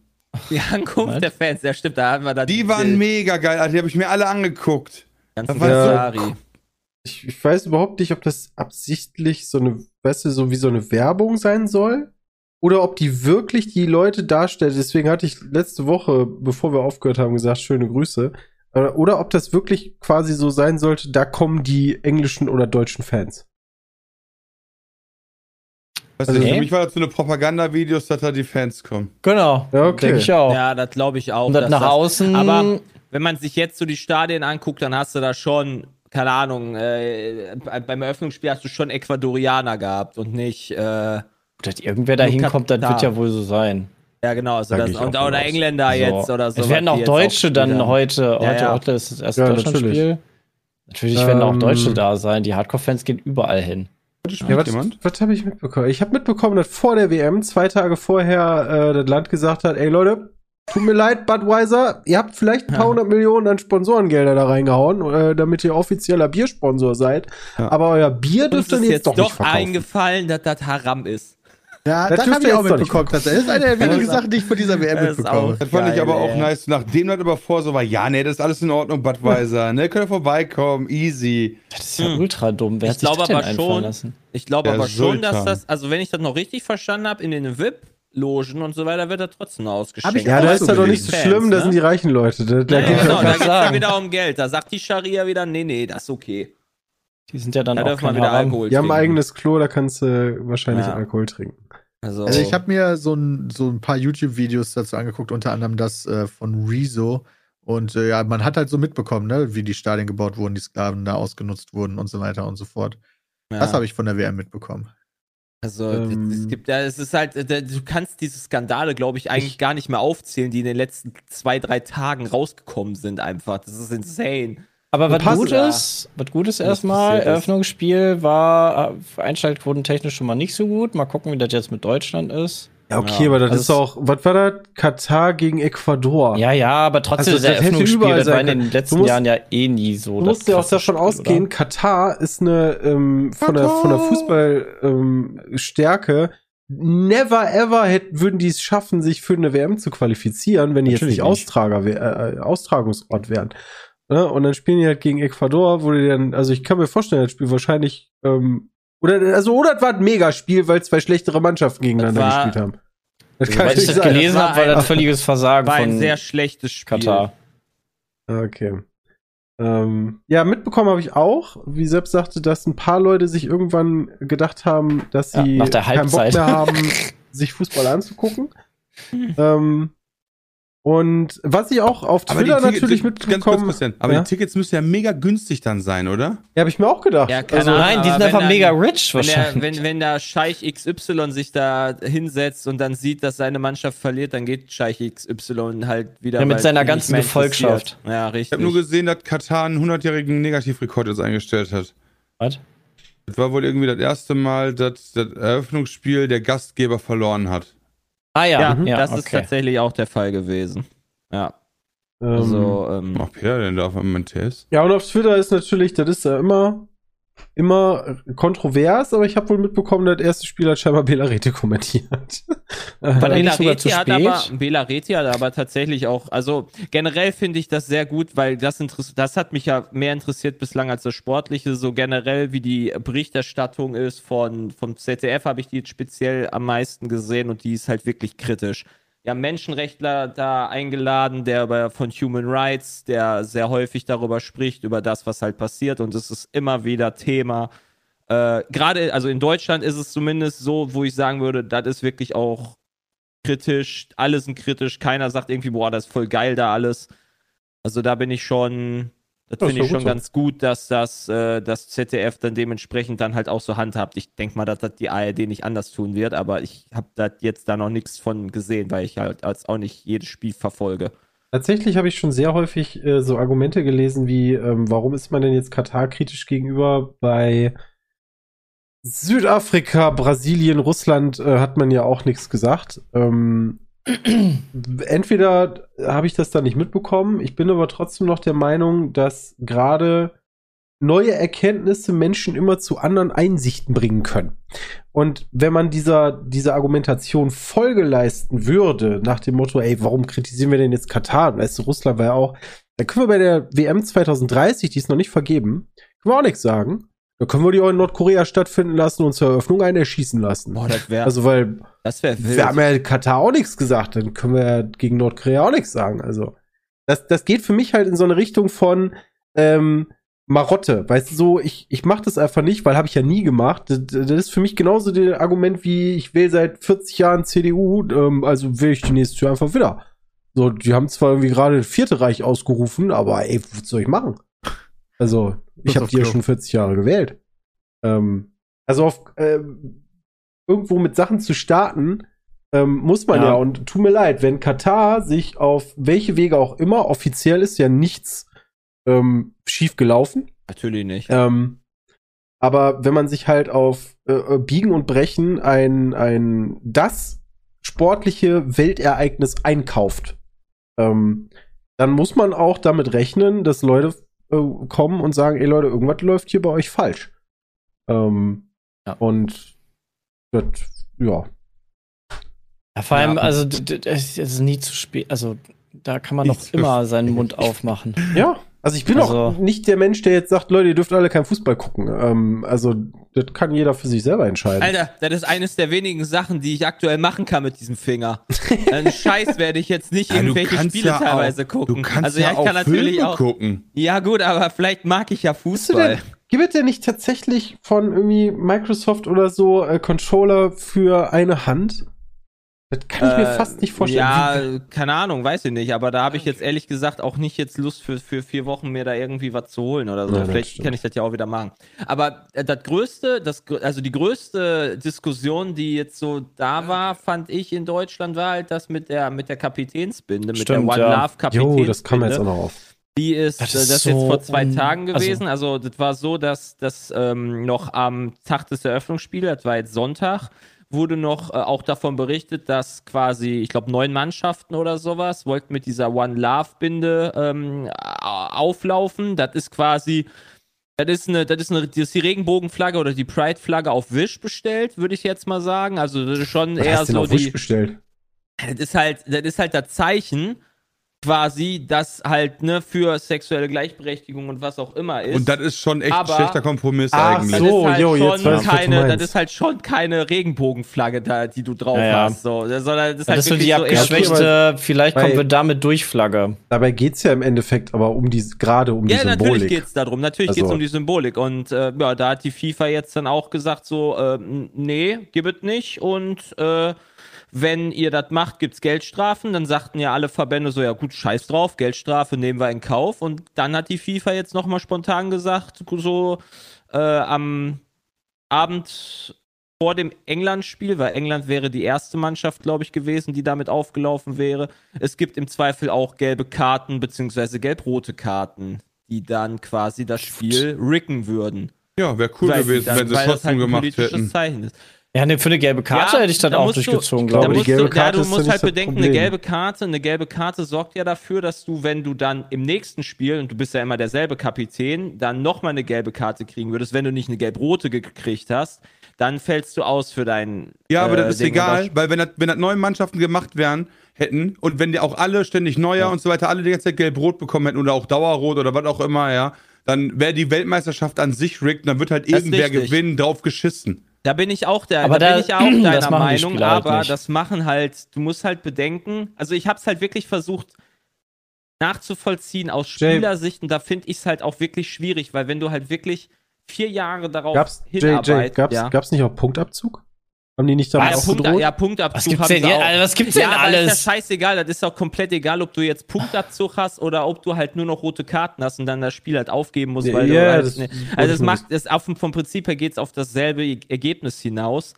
S4: Die Ankunft
S5: Was?
S4: der Fans, ja stimmt, da hatten wir da
S6: Die waren mega geil, Alter. Die habe ich mir alle angeguckt. Das war
S4: Ferrari.
S3: Ich, ich weiß überhaupt nicht, ob das absichtlich so eine, weißt du, so wie so eine Werbung sein soll. Oder ob die wirklich die Leute darstellt. Deswegen hatte ich letzte Woche, bevor wir aufgehört haben, gesagt, schöne Grüße. Äh, Oder ob das wirklich quasi so sein sollte, da kommen die englischen oder deutschen Fans. Also-
S5: Nee.
S6: für mich war das so eine Propaganda-Videos, dass da die Fans kommen.
S5: Genau.
S3: Ja, okay.
S5: Denke ich auch.
S4: Ja, das glaube ich auch.
S5: Und das
S4: dass
S5: nach
S4: das-
S5: außen.
S4: Aber wenn man sich jetzt so die Stadien anguckt, dann hast du da schon, keine Ahnung, äh, bei- beim Eröffnungsspiel hast du schon Ecuadorianer gehabt und nicht, äh, ja
S5: dass irgendwer da hinkommt, das wird ja wohl so sein.
S4: genau, also das, und,
S3: auch
S4: oder. Engländer jetzt oder so.
S5: es werden auch Deutsche
S4: gespielt
S5: dann heute.
S4: Ja,
S5: heute,
S4: ja.
S5: heute ist das erste
S3: Ja,
S5: Deutschlandspiel. Natürlich werden auch
S3: Ähm,
S5: Deutsche da sein. Die Hardcore-Fans gehen überall hin.
S3: Ja, was,
S6: jemand?
S3: was habe ich mitbekommen? Ich habe mitbekommen, dass vor der WM, zwei Tage vorher, äh, das Land gesagt hat, ey Leute, tut mir leid, Budweiser, ihr habt vielleicht ein paar
S4: Ja.
S3: hundert Millionen an Sponsorengelder da reingehauen, äh, damit ihr offizieller Biersponsor seid.
S6: Ja.
S3: Aber euer Bier dürft ihr
S4: ist
S3: jetzt
S4: jetzt
S3: doch, nicht
S4: doch
S3: verkaufen.
S4: eingefallen, dass das Haram ist.
S2: Ja,
S3: Das
S2: das, habe ich auch mitbekommen. Das ist eine der wenigen Sachen, die ich von dieser WM
S4: Das
S2: mitbekomme.
S6: Das fand ich
S4: Geil,
S6: aber auch
S4: ey.
S6: nice. Nachdem das aber vor so war, ja, nee, das ist alles in Ordnung, Budweiser, [laughs] ne, könnt ihr vorbeikommen, easy.
S5: Das ist ja
S4: Hm.
S5: ultra dumm. Wer
S4: Ich
S5: hat sich
S4: glaube
S5: das denn
S4: aber schon-
S5: lassen?
S4: Ich glaube aber schon, dass
S6: Sultan.
S4: das, also wenn ich das noch richtig verstanden habe, in den VIP-Logen und so weiter wird er trotzdem ausgeschenkt.
S2: Ich
S3: Ja, da ist ja doch nicht so schlimm, da
S4: ne?
S3: sind die reichen Leute. Da, da
S4: Ja,
S3: geht
S4: genau,
S3: das-
S4: da geht es ja wieder um Geld. Da sagt die Scharia wieder, nee, nee, das ist okay.
S5: Die sind ja dann
S4: Da
S5: auch
S4: darf man
S5: kein
S4: wieder. Alkohol
S3: Die haben ein eigenes Klo, da kannst du wahrscheinlich
S4: Ja.
S3: Alkohol trinken.
S4: Also,
S2: Also ich habe mir so ein, so ein paar YouTube-Videos dazu angeguckt, unter anderem das äh, von Rezo. Und äh, ja, man hat halt so mitbekommen, ne, wie die Stadien gebaut wurden, die Sklaven da ausgenutzt wurden und so weiter und so fort.
S4: ja.
S2: Das habe ich von der WM mitbekommen.
S4: Also,
S3: Ähm.
S4: es gibt ja, es ist halt, äh, du kannst diese Skandale, glaube ich, eigentlich gar nicht mehr aufzählen, die in den letzten zwei, drei Tagen rausgekommen sind, einfach. Das ist insane.
S5: Aber was
S3: Passt-
S5: Gutes, was Gutes erstmal,
S4: passiert ist.
S5: Eröffnungsspiel war äh, Einschaltquoten technisch schon mal nicht so gut. Mal gucken, wie das jetzt mit Deutschland ist.
S3: Ja, okay,
S4: Ja,
S3: aber das
S5: also
S3: ist auch, was war das? Katar gegen Ecuador.
S5: Ja, ja, aber trotzdem
S3: Also,
S5: ist der
S3: das
S5: Eröffnungsspiel, das war in den letzten
S3: musst-
S5: Jahren ja eh nie so.
S3: Du
S5: das
S3: musst ja auch davon ausgehen,
S5: oder?
S3: Katar ist eine ähm, von der von der Fußballstärke ähm, Stärke. Never ever hätten, würden die es schaffen, sich für eine WM zu qualifizieren, wenn die jetzt
S5: Natürlich
S3: nicht
S5: nicht.
S3: Austrager wär, äh, Austragungsort wären. Ne? Und dann spielen die halt gegen Ecuador, wo die dann, also ich kann mir vorstellen, das Spiel wahrscheinlich ähm, oder also oder es war ein Megaspiel, weil zwei schlechtere Mannschaften gegeneinander
S4: Das war-
S3: gespielt haben. Das kann
S5: Weil ich
S3: natürlich
S5: das
S3: sein.
S5: gelesen
S4: Das war
S5: habe, war
S4: ein-
S5: das völliges Versagen
S4: War ein
S5: von
S4: sehr schlechtes Spiel.
S5: Katar.
S3: Okay. Ähm, ja, mitbekommen habe ich auch, wie Sepp sagte, dass ein paar Leute sich irgendwann gedacht haben, dass
S5: Ja,
S3: sie
S5: nach der
S3: keinen Bock mehr haben, sich Fußball anzugucken. [laughs] ähm, und was ich auch auf
S6: Aber die
S3: Twitter
S6: Tickets,
S3: natürlich
S6: ganz kurz,
S3: mitbekommen
S6: Christian, aber
S3: ja?
S6: die Tickets müssen ja mega günstig dann sein, oder?
S3: ja, habe ich mir auch gedacht.
S4: Ja,
S3: also,
S4: Ahnung.
S5: Nein, die sind einfach
S4: dann-
S5: mega rich
S4: Wenn der,
S5: wahrscheinlich.
S4: wenn, wenn der Scheich XY sich da hinsetzt und dann sieht, dass seine Mannschaft verliert, dann geht Scheich XY halt wieder.
S5: Ja, mit seiner ganzen Gefolgschaft.
S4: Ja,
S6: Ich
S4: richtig.
S6: habe nur gesehen, dass Katar einen 100-jährigen Negativrekord jetzt eingestellt hat.
S5: Was?
S6: Das war wohl irgendwie das erste Mal, dass das Eröffnungsspiel der Gastgeber verloren hat.
S5: Ah ja,
S4: ja,
S5: ja,
S4: das ist
S5: okay.
S4: tatsächlich auch der Fall gewesen. Ja,
S3: ähm,
S4: also, ähm,
S6: Ach, Peter, denn da auf einmal TS?
S3: Ja, und auf Twitter ist natürlich, das ist ja immer, immer kontrovers, aber ich habe wohl mitbekommen, das erste Spiel hat scheinbar Belarete kommentiert. [laughs]
S5: War der nicht sogar zu
S4: Reti hat aber, Bela Reti hat aber tatsächlich auch, also generell finde ich das sehr gut, weil das das hat mich ja mehr interessiert bislang als das Sportliche, so generell wie die Berichterstattung ist von, vom ZDF habe ich die jetzt speziell am meisten gesehen und die ist halt wirklich kritisch. Ja, Menschenrechtler da eingeladen, der über, von Human Rights, der sehr häufig darüber spricht, über das, was halt passiert. Und es ist immer wieder Thema. Äh, Gerade, also in Deutschland ist es zumindest so, wo ich sagen würde, das ist wirklich auch kritisch. Alle sind kritisch. Keiner sagt irgendwie, boah, das ist voll geil da alles. Also da bin ich schon, das
S3: ist
S4: finde ich schon
S3: so.
S4: ganz gut, dass das, äh, das ZDF dann dementsprechend dann halt auch so handhabt. Ich denke mal, dass das die ARD nicht anders tun wird, aber ich habe da jetzt da noch nichts von gesehen, weil ich halt als auch nicht jedes Spiel verfolge.
S3: Tatsächlich habe ich schon sehr häufig äh, so Argumente gelesen wie, ähm, warum ist man denn jetzt Katar kritisch gegenüber? Bei Südafrika, Brasilien, Russland äh, hat man ja auch nichts gesagt. Ähm, entweder habe ich das da nicht mitbekommen, ich bin aber trotzdem noch der Meinung, dass gerade neue Erkenntnisse Menschen immer zu anderen Einsichten bringen können. Und wenn man dieser, dieser Argumentation Folge leisten würde, nach dem Motto, ey, warum kritisieren wir denn jetzt Katar? Weißt du, Russland war ja auch, da können wir bei der WM 2030, die ist noch nicht vergeben, können wir auch nichts sagen. Da können wir die auch in Nordkorea stattfinden lassen und zur Eröffnung einen erschießen lassen.
S4: Boah, das wäre
S3: Also, weil
S4: das wär wild.
S3: wir haben ja Katar auch nichts gesagt, dann können wir ja gegen Nordkorea auch nichts sagen. Also, das, das geht für mich halt in so eine Richtung von ähm, Marotte. Weißt du, so, ich, ich mache das einfach nicht, weil habe ich ja nie gemacht. Das, das ist für mich genauso das Argument wie, ich wähle seit 40 Jahren CDU, ähm, also wähle ich die nächste Tür einfach wieder. So, die haben zwar irgendwie gerade das vierte Reich ausgerufen, aber ey, was soll ich machen? Also, ich habe die ja schon 40 Jahre gewählt. Ähm, also auf ähm, irgendwo mit Sachen zu starten, ähm, muss man ja.
S5: Ja.
S3: Und tut mir leid, wenn Katar sich auf welche Wege auch immer, offiziell ist ja nichts ähm, schief gelaufen.
S4: Natürlich nicht.
S3: Ähm, aber wenn man sich halt auf äh, äh, Biegen und Brechen ein, ein das sportliche Weltereignis einkauft, ähm, dann muss man auch damit rechnen, dass Leute äh, kommen und sagen, ey Leute, irgendwas läuft hier bei euch falsch. Ähm,
S5: Ja.
S3: Und das, ja.
S5: Ja, vor allem,
S4: Ja.
S5: also es ist nie zu spät. Also da kann man
S6: zu
S5: immer seinen Mund aufmachen.
S3: Ja, also ich bin
S5: Also-
S3: auch nicht der Mensch, der jetzt sagt, Leute, ihr dürft alle keinen Fußball gucken. Ähm, also das kann jeder für sich selber entscheiden.
S4: Alter, das ist eines der wenigen Sachen, die ich aktuell machen kann mit diesem Finger. [laughs] Einen Scheiß werde ich jetzt nicht
S6: Ja,
S4: irgendwelche Spiele
S6: ja
S4: teilweise
S6: auch,
S4: gucken.
S6: Du kannst
S4: also
S6: ja,
S4: ja, ich kann natürlich
S6: Filme
S4: auch.
S6: gucken.
S4: Ja, gut, aber vielleicht mag ich ja Fußball.
S3: gibt es denn nicht tatsächlich von irgendwie Microsoft oder so äh, Controller für eine Hand? Das kann ich mir
S4: Äh,
S3: fast nicht vorstellen.
S4: Ja, keine Ahnung, weiß ich nicht. Aber da habe ich jetzt ehrlich gesagt auch nicht jetzt Lust für, für vier Wochen mir da irgendwie was zu holen oder so.
S3: Ja,
S4: Vielleicht kann ich das ja auch wieder machen. Aber äh, das größte, das, also die größte Diskussion, die jetzt so da war, fand ich in Deutschland, war halt das mit der, mit der Kapitänsbinde, mit
S5: Stimmt,
S4: der One
S5: ja.
S4: Love Kapitänsbinde.
S3: jo, das kam jetzt auch noch auf.
S4: Die ist,
S5: Das
S4: das,
S5: ist
S4: das ist jetzt
S5: so
S4: vor zwei Tagen
S5: also-
S4: gewesen. Also, das war so, dass das ähm, noch am Tag des Eröffnungsspiels, das war jetzt Sonntag, wurde noch äh, auch davon berichtet, dass quasi, ich glaube, neun Mannschaften oder sowas wollten mit dieser One Love Binde ähm, auflaufen. Das ist quasi, das ist eine, das ist eine, das ist die Regenbogenflagge oder die Pride-Flagge auf Wish bestellt, würde ich jetzt mal sagen. Also das ist schon
S3: Was
S4: eher
S3: hast du denn
S4: so
S3: auf Wish
S4: die.
S3: bestellt?
S4: Das ist halt, das ist halt das Zeichen, quasi, das halt, ne, für sexuelle Gleichberechtigung und was auch immer ist.
S6: Und das ist schon echt ein
S4: Aber-
S6: schlechter Kompromiss
S3: Ach
S6: eigentlich.
S4: das
S3: so.
S4: ist halt
S3: jo, jetzt
S4: schon
S3: du
S4: keine, das ist halt schon keine Regenbogenflagge da, die du drauf
S5: Ja,
S4: hast, so. Sondern das ist
S5: Das
S4: halt
S5: ist so die
S4: wirklich so eher
S5: abgeschwächte, vielleicht kommen wir damit durch Flagge.
S3: Dabei geht's ja im Endeffekt aber um die, gerade um die
S4: Ja, natürlich
S3: Symbolik.
S4: geht's darum. Natürlich
S3: Also-
S4: geht's um die Symbolik. Und äh, ja, da hat die FIFA jetzt dann auch gesagt, so, äh, nee, gib es nicht. Und äh, wenn ihr das macht, gibt's Geldstrafen. Dann sagten ja alle Verbände so, ja gut, scheiß drauf, Geldstrafe nehmen wir in Kauf. Und dann hat die FIFA jetzt nochmal spontan gesagt, so äh, am Abend vor dem England-Spiel, weil England wäre die erste Mannschaft, glaube ich, gewesen, die damit aufgelaufen wäre. Es gibt im Zweifel auch gelbe Karten beziehungsweise gelb-rote Karten, die dann quasi das Spiel ricken würden.
S6: Ja, wäre cool
S4: Weil
S6: gewesen,
S4: dann-
S6: wenn sie es trotzdem
S4: halt
S6: gemacht hätten.
S4: Zeichen ist.
S5: Ja, ne, für eine gelbe Karte
S4: Ja,
S5: hätte ich dann
S4: da
S5: auch
S4: du-
S5: durchgezogen,
S3: ich
S5: glaube ich.
S4: du, ja, du musst halt
S3: das
S4: bedenken,
S3: Problem.
S4: eine gelbe Karte, eine gelbe Karte sorgt ja dafür, dass du, wenn du dann im nächsten Spiel, und du bist ja immer derselbe Kapitän, dann nochmal eine gelbe Karte kriegen würdest. Wenn du nicht eine gelb-rote gekriegt hast, dann fällst du aus für deinen.
S6: Ja, aber
S4: äh,
S6: das ist
S4: Ding.
S6: Egal, weil wenn das, wenn das neue Mannschaften gemacht wären, hätten und wenn die auch alle ständig neuer und so weiter, alle die ganze Zeit gelb-rot bekommen hätten oder auch dauerrot oder was auch immer, ja, dann wäre die Weltmeisterschaft an sich rigged und dann wird halt
S4: Das
S6: irgendwer gewinnen, drauf geschissen.
S4: Da bin ich auch der,
S5: Aber
S4: da,
S5: da-
S4: bin ich auch [clears throat] deiner Meinung,
S5: halt
S4: aber
S5: nicht.
S4: das machen halt, du musst halt bedenken, also ich habe es halt wirklich versucht nachzuvollziehen aus Spielersicht und da finde ich es halt auch wirklich schwierig, weil wenn du halt wirklich vier Jahre darauf
S3: Gab's,
S4: hinarbeitest,
S3: Jay, gab's,
S4: ja.
S3: gab's nicht auch Punktabzug? Haben die nicht damit
S4: ja,
S3: auch
S4: Punkt, ja, Punktabzug
S5: Was gibt's denn
S4: auch.
S5: Also, was gibt's
S4: ja,
S5: denn
S4: aber
S5: alles?
S4: ist ja scheißegal, das ist auch komplett egal, ob du jetzt Punktabzug hast oder ob du halt nur noch rote Karten hast und dann das Spiel halt aufgeben musst, weil
S3: Ja,
S4: du halt,
S3: das
S4: ne, also es macht es auf, vom Prinzip her geht es auf dasselbe E- Ergebnis hinaus.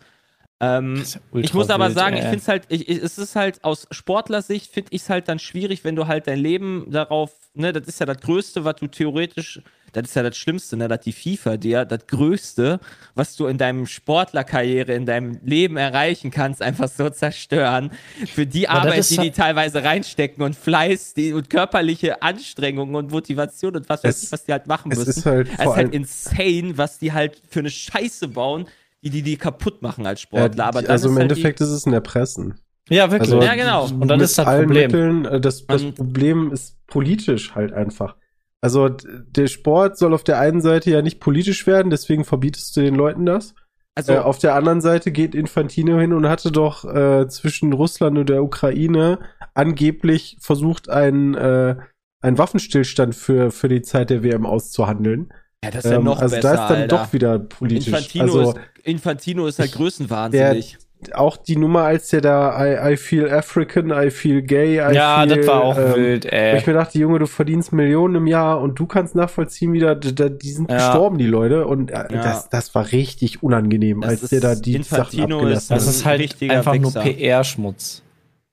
S4: Ähm, ich muss aber sagen, ich finde es halt, ich, ich, es ist halt aus Sportlersicht, finde ich es halt dann schwierig, wenn du halt dein Leben darauf, ne, das ist ja das Größte, was du theoretisch, das ist ja das Schlimmste, ne, dass die FIFA dir das Größte, was du in deinem Sportlerkarriere, in deinem Leben erreichen kannst, einfach so zerstören. Für die
S5: Aber das
S4: Arbeit, die die
S5: halt-
S4: teilweise reinstecken und Fleiß die, und körperliche Anstrengung und Motivation und was weiß
S3: Es-
S4: ich, was die halt machen
S3: es
S4: müssen.
S3: ist halt
S4: es
S3: vor
S4: ist halt
S3: allem-
S4: insane, was die halt für eine Scheiße bauen, die die, die kaputt machen als Sportler.
S3: Ja,
S4: aber
S3: also im
S4: halt
S3: Endeffekt ist es ein Erpressen.
S5: Ja, wirklich.
S3: Also,
S4: Ja, genau.
S5: Und dann ist das Problem.
S3: Mitteln, äh, das, das Problem ist politisch halt einfach. Also der Sport soll auf der einen Seite ja nicht politisch werden, deswegen verbietest du den Leuten das.
S4: also,
S3: äh, auf der anderen Seite geht Infantino hin und hatte doch äh, zwischen Russland und der Ukraine angeblich versucht, einen, äh, einen Waffenstillstand für, für die Zeit der WM auszuhandeln.
S4: ja, das ist ja
S3: Ähm,
S4: noch
S3: also
S4: besser,
S3: da ist dann
S4: Alter.
S3: doch wieder politisch.
S4: Infantino,
S3: also
S4: ist, Infantino ist halt größenwahnsinnig.
S3: Auch die Nummer, als der da I, I feel African, I feel gay, I
S5: ja,
S3: feel,
S5: das war auch
S3: ähm,
S5: wild,
S3: Wo
S5: ey.
S3: ich mir dachte, Junge, du verdienst Millionen im Jahr und du kannst nachvollziehen, wie da, da die sind
S5: Ja.
S3: gestorben, die Leute. Und äh,
S4: Ja.
S3: das, das war richtig unangenehm,
S4: Das
S3: als der da die Sachen abgelassen
S4: ist-
S5: Das
S3: hat.
S5: ist halt einfach nur
S4: Wichser.
S5: PR-Schmutz.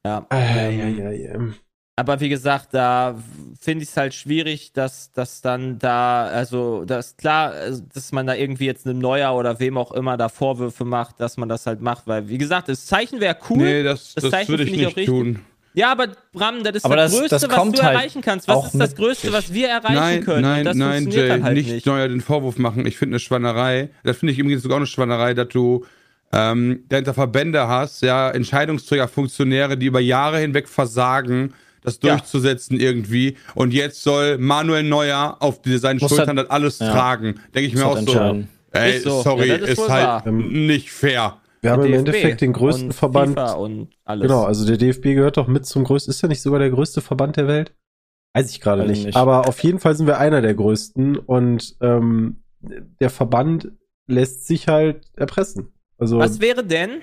S4: Ja.
S3: Äh, ja, ja, ja.
S4: Aber wie gesagt, da finde ich es halt schwierig, dass, dass dann da, also das klar, also, dass man da irgendwie jetzt einem Neuer oder wem auch immer da Vorwürfe macht, dass man das halt macht, weil wie gesagt, das Zeichen wäre cool.
S6: Nee, das,
S4: Das
S6: das,
S4: Zeichen
S6: würde ich
S4: ich
S6: nicht
S4: auch richtig.
S6: tun.
S4: Ja, aber Bram, das ist
S5: Aber
S4: das,
S5: das-
S4: Größte,
S5: das
S4: was du
S5: halt
S4: erreichen kannst. Was ist das Größte, was wir erreichen
S6: Nein,
S4: können?
S6: nein,
S4: Und das
S6: nein, Jay,
S4: halt
S6: nicht,
S4: nicht.
S6: Neuer den Vorwurf machen. Ich finde eine Schwannerei. Das finde ich übrigens sogar eine Schwannerei, dass du ähm, dahinter Verbände hast, ja, Entscheidungsträger, Funktionäre, die über Jahre hinweg versagen, das
S4: Ja.
S6: durchzusetzen irgendwie. Und jetzt soll Manuel Neuer auf seinen
S5: Muss
S6: Schultern
S5: halt-
S6: das alles
S5: ja.
S6: tragen. Denke ich mir
S5: Muss
S6: auch
S5: halt
S6: so. Ey,
S4: so.
S6: sorry,
S4: Ja, ist
S6: ist, halt
S4: wahr.
S6: nicht fair.
S3: Wir haben im
S4: DFB
S3: Endeffekt den größten
S4: und
S3: Verband.
S4: FIFA und alles.
S3: Genau, also der DFB gehört doch mit zum größten. Ist er nicht sogar der größte Verband der Welt? Weiß ich gerade nicht.
S5: nicht.
S3: Aber auf jeden Fall sind wir einer der größten und ähm, der Verband lässt sich halt erpressen. Also
S4: Was wäre denn,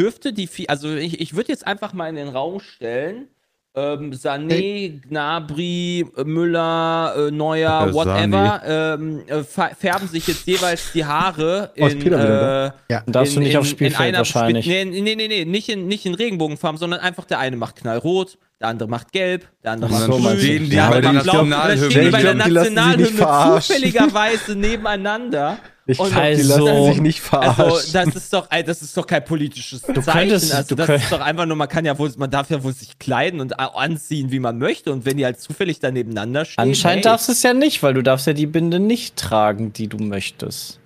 S4: dürfte die, also ich, ich würde jetzt einfach mal in den Raum stellen, ähm, Sané, Gnabry, äh, Müller, äh, Neuer,
S6: Äh,
S4: whatever, ähm, äh, färben sich jetzt jeweils die Haare
S3: Oh, ist
S4: in,
S3: wieder
S4: äh,
S2: Ja.
S5: Darfst du
S4: in-
S5: nicht
S4: in-
S5: aufs Spielfeld
S4: in einer
S5: wahrscheinlich.
S4: Spe- Nee, nee, nee, nee, nicht in, nicht in Regenbogenfarben, sondern einfach der eine macht knallrot, der andere macht gelb, der andere
S5: Ach
S4: macht
S5: so, du?
S4: grün,
S6: Die
S4: der
S6: haben
S4: andere
S6: die
S4: macht blau. Und dann stehen die bei der Nationalhymne zufälligerweise nebeneinander.
S3: ich
S4: und-
S3: glaub, die
S5: Also-
S3: lassen sich nicht verarschen.
S4: Also, das ist doch, ey, das ist doch kein politisches Zeichen.
S5: könntest-
S4: also,
S5: du
S4: das
S5: könnt-
S4: ist doch einfach nur, man kann ja wohl, man darf ja wohl sich kleiden und anziehen, wie man möchte. Und wenn die halt zufällig da nebeneinander stehen.
S5: Anscheinend
S4: hey.
S5: darfst du es ja nicht, weil du darfst ja die Binde nicht tragen, die du möchtest.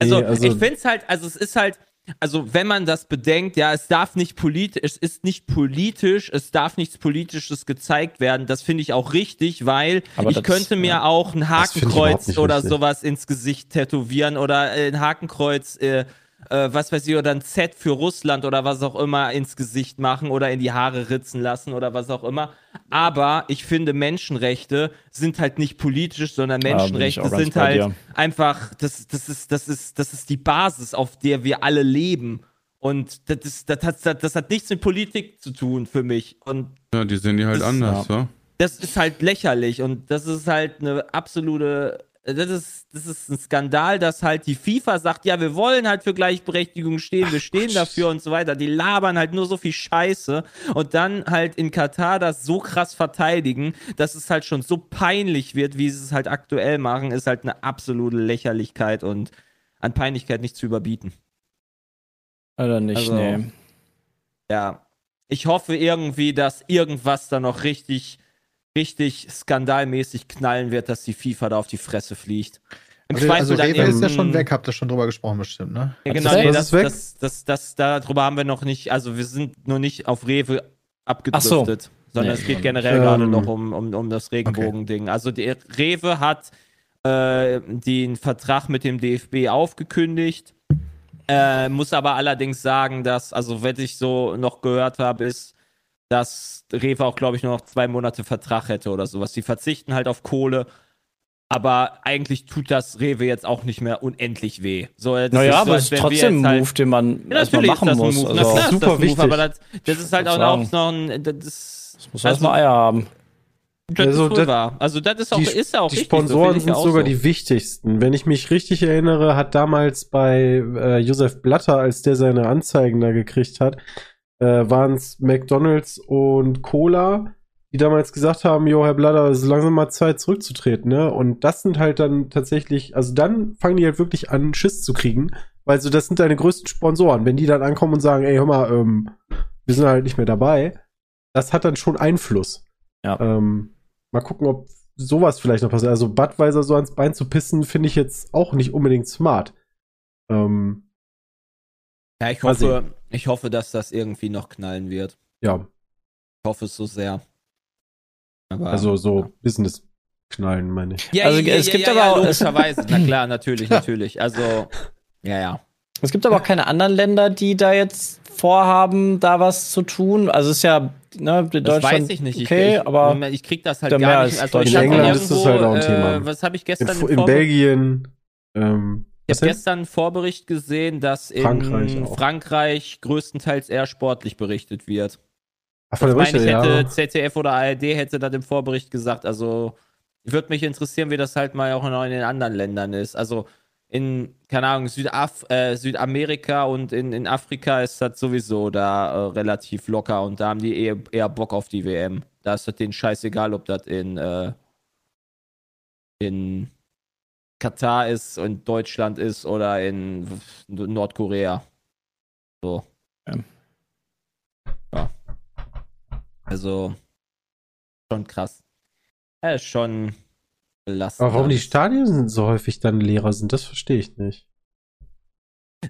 S4: Also,
S3: Nee, also-
S4: ich finde es halt, also es ist halt, also wenn man das bedenkt, ja, es darf nicht politisch, es ist nicht politisch, es darf nichts Politisches gezeigt werden. Das finde ich auch richtig, weil
S5: Aber
S4: ich
S5: das-
S4: könnte mir
S5: ja.
S4: auch ein Hakenkreuz oder
S3: richtig.
S4: sowas ins Gesicht tätowieren oder äh, ein Hakenkreuz, äh, äh, was weiß ich, oder ein Z für Russland oder was auch immer ins Gesicht machen oder in die Haare ritzen lassen oder was auch immer. Aber ich finde, Menschenrechte sind halt nicht politisch, sondern Menschenrechte
S5: ganz
S4: sind halt
S5: dir.
S4: einfach, das, das, ist, das, ist, das ist die Basis, auf der wir alle leben. Und das, ist, das, hat, das, das hat nichts mit Politik zu tun für mich. Und
S6: Ja, die sehen die halt
S4: Das-
S6: anders, ja.
S4: das ist halt lächerlich und das ist halt eine absolute. Das ist, das ist ein Skandal, dass halt die FIFA sagt, ja, wir wollen halt für Gleichberechtigung stehen, wir stehen dafür und so weiter. Die labern halt nur so viel Scheiße und dann halt in Katar das so krass verteidigen, dass es halt schon so peinlich wird, wie sie es halt aktuell machen, ist halt eine absolute Lächerlichkeit und an Peinlichkeit nicht zu überbieten.
S5: Oder nicht,
S4: Also-
S5: nee.
S4: Ja. Ich hoffe irgendwie, dass irgendwas da noch richtig, richtig skandalmäßig knallen wird, dass die FIFA da auf die Fresse fliegt. Im
S2: Also,
S4: Zweifel
S2: also
S4: dann
S2: Rewe ist ja schon weg, habt ihr schon drüber gesprochen bestimmt, ne?
S4: Ja,
S5: Was
S4: genau, nee,
S3: Was
S4: das,
S3: ist weg?
S4: das, das, das, darüber haben wir noch nicht, also wir sind noch nicht auf Rewe abgedriftet, sondern
S5: Nee,
S4: es geht generell
S3: nicht.
S4: gerade
S3: Ähm,
S4: noch um, um, um das Regenbogen-Ding. Also die Rewe hat äh, den Vertrag mit dem DFB aufgekündigt Äh, muss aber allerdings sagen, dass, also wenn ich so noch gehört habe, ist, dass Rewe auch, glaube ich, nur noch zwei Monate Vertrag hätte oder sowas. Die verzichten halt auf Kohle, aber eigentlich tut das Rewe jetzt auch nicht mehr unendlich weh. So, das
S5: Naja,
S4: so,
S5: aber es ist trotzdem ein
S4: halt-
S5: Move, den man
S4: Ja,
S5: erstmal machen
S4: ist das ein
S5: muss.
S4: Move.
S5: Also,
S4: Na klar ist
S3: super
S4: das ein Move,
S3: wichtig.
S4: aber das, das ist halt auch,
S5: Sagen.
S4: noch ein. Das,
S5: das muss
S4: also-
S5: erstmal Eier haben.
S4: das
S3: Also
S4: ist
S3: das-
S4: wahr. Also, das ist auch,
S3: die,
S4: ist auch
S3: die
S4: richtig, so
S3: Sponsoren
S4: ich
S3: sind sogar
S4: so.
S3: die wichtigsten. Wenn ich mich richtig erinnere, hat damals bei äh, Josef Blatter, als der seine Anzeigen da gekriegt hat, äh, waren es McDonalds und Cola, die damals gesagt haben, jo, Herr Blatter, es ist langsam mal Zeit zurückzutreten, ne? Und das sind halt dann tatsächlich, also dann fangen die halt wirklich an, Schiss zu kriegen, weil so das sind deine größten Sponsoren. Wenn die dann ankommen und sagen, ey, hör mal, ähm, wir sind halt nicht mehr dabei, das hat dann schon Einfluss.
S5: Ja.
S3: Ähm, mal gucken, ob sowas vielleicht noch passiert. Also Budweiser so ans Bein zu pissen, finde ich jetzt auch nicht unbedingt smart. Ähm,
S4: Ja, ich hoffe, ich hoffe, dass das irgendwie noch knallen wird.
S3: ja,
S4: Ich hoffe es so sehr. Aber,
S3: also so Business-Knallen, meine ich.
S4: Ja,
S5: Also,
S4: ja,
S5: es
S4: ja,
S5: gibt
S4: ja,
S5: aber
S4: ja,
S5: auch-
S4: logischerweise. Na klar, [laughs] natürlich, natürlich. Also, ja, ja.
S5: Es gibt aber auch keine anderen Länder, die da jetzt vorhaben, da was zu tun. Also es ist ja, ne,
S4: Das
S5: Deutschland,
S4: weiß ich nicht.
S5: okay,
S4: ich, ich,
S5: aber
S4: ich krieg das halt gar
S5: als
S4: nicht. Also,
S3: In England ist das halt auch ein
S4: irgendwo,
S3: Thema.
S4: Äh, was habe ich
S3: In,
S4: gestern
S3: in
S4: Vorbe-
S3: Belgien, ähm,
S4: Ich habe gestern einen Vorbericht gesehen, dass in
S3: Frankreich
S4: Frankreich, größtenteils eher sportlich berichtet wird.
S3: Ach, von
S4: Ich
S3: der
S4: meine, ich
S3: Berichte,
S4: hätte
S3: ja.
S4: ZDF oder ARD hätte das im Vorbericht gesagt. Also würde mich interessieren, wie das halt mal auch in den anderen Ländern ist. Also in, keine Ahnung, Südaf äh, Südamerika und in, in Afrika ist das sowieso da äh, relativ locker und da haben die eher, eher Bock auf die WM. Da ist das denen scheißegal, ob das in, äh, in Katar ist und Deutschland ist oder in Nordkorea. So.
S5: Ja.
S4: Ja. Also, schon krass. Ja, ist schon belastend.
S3: Aber warum die. Stadien so häufig dann leerer sind, das verstehe ich nicht.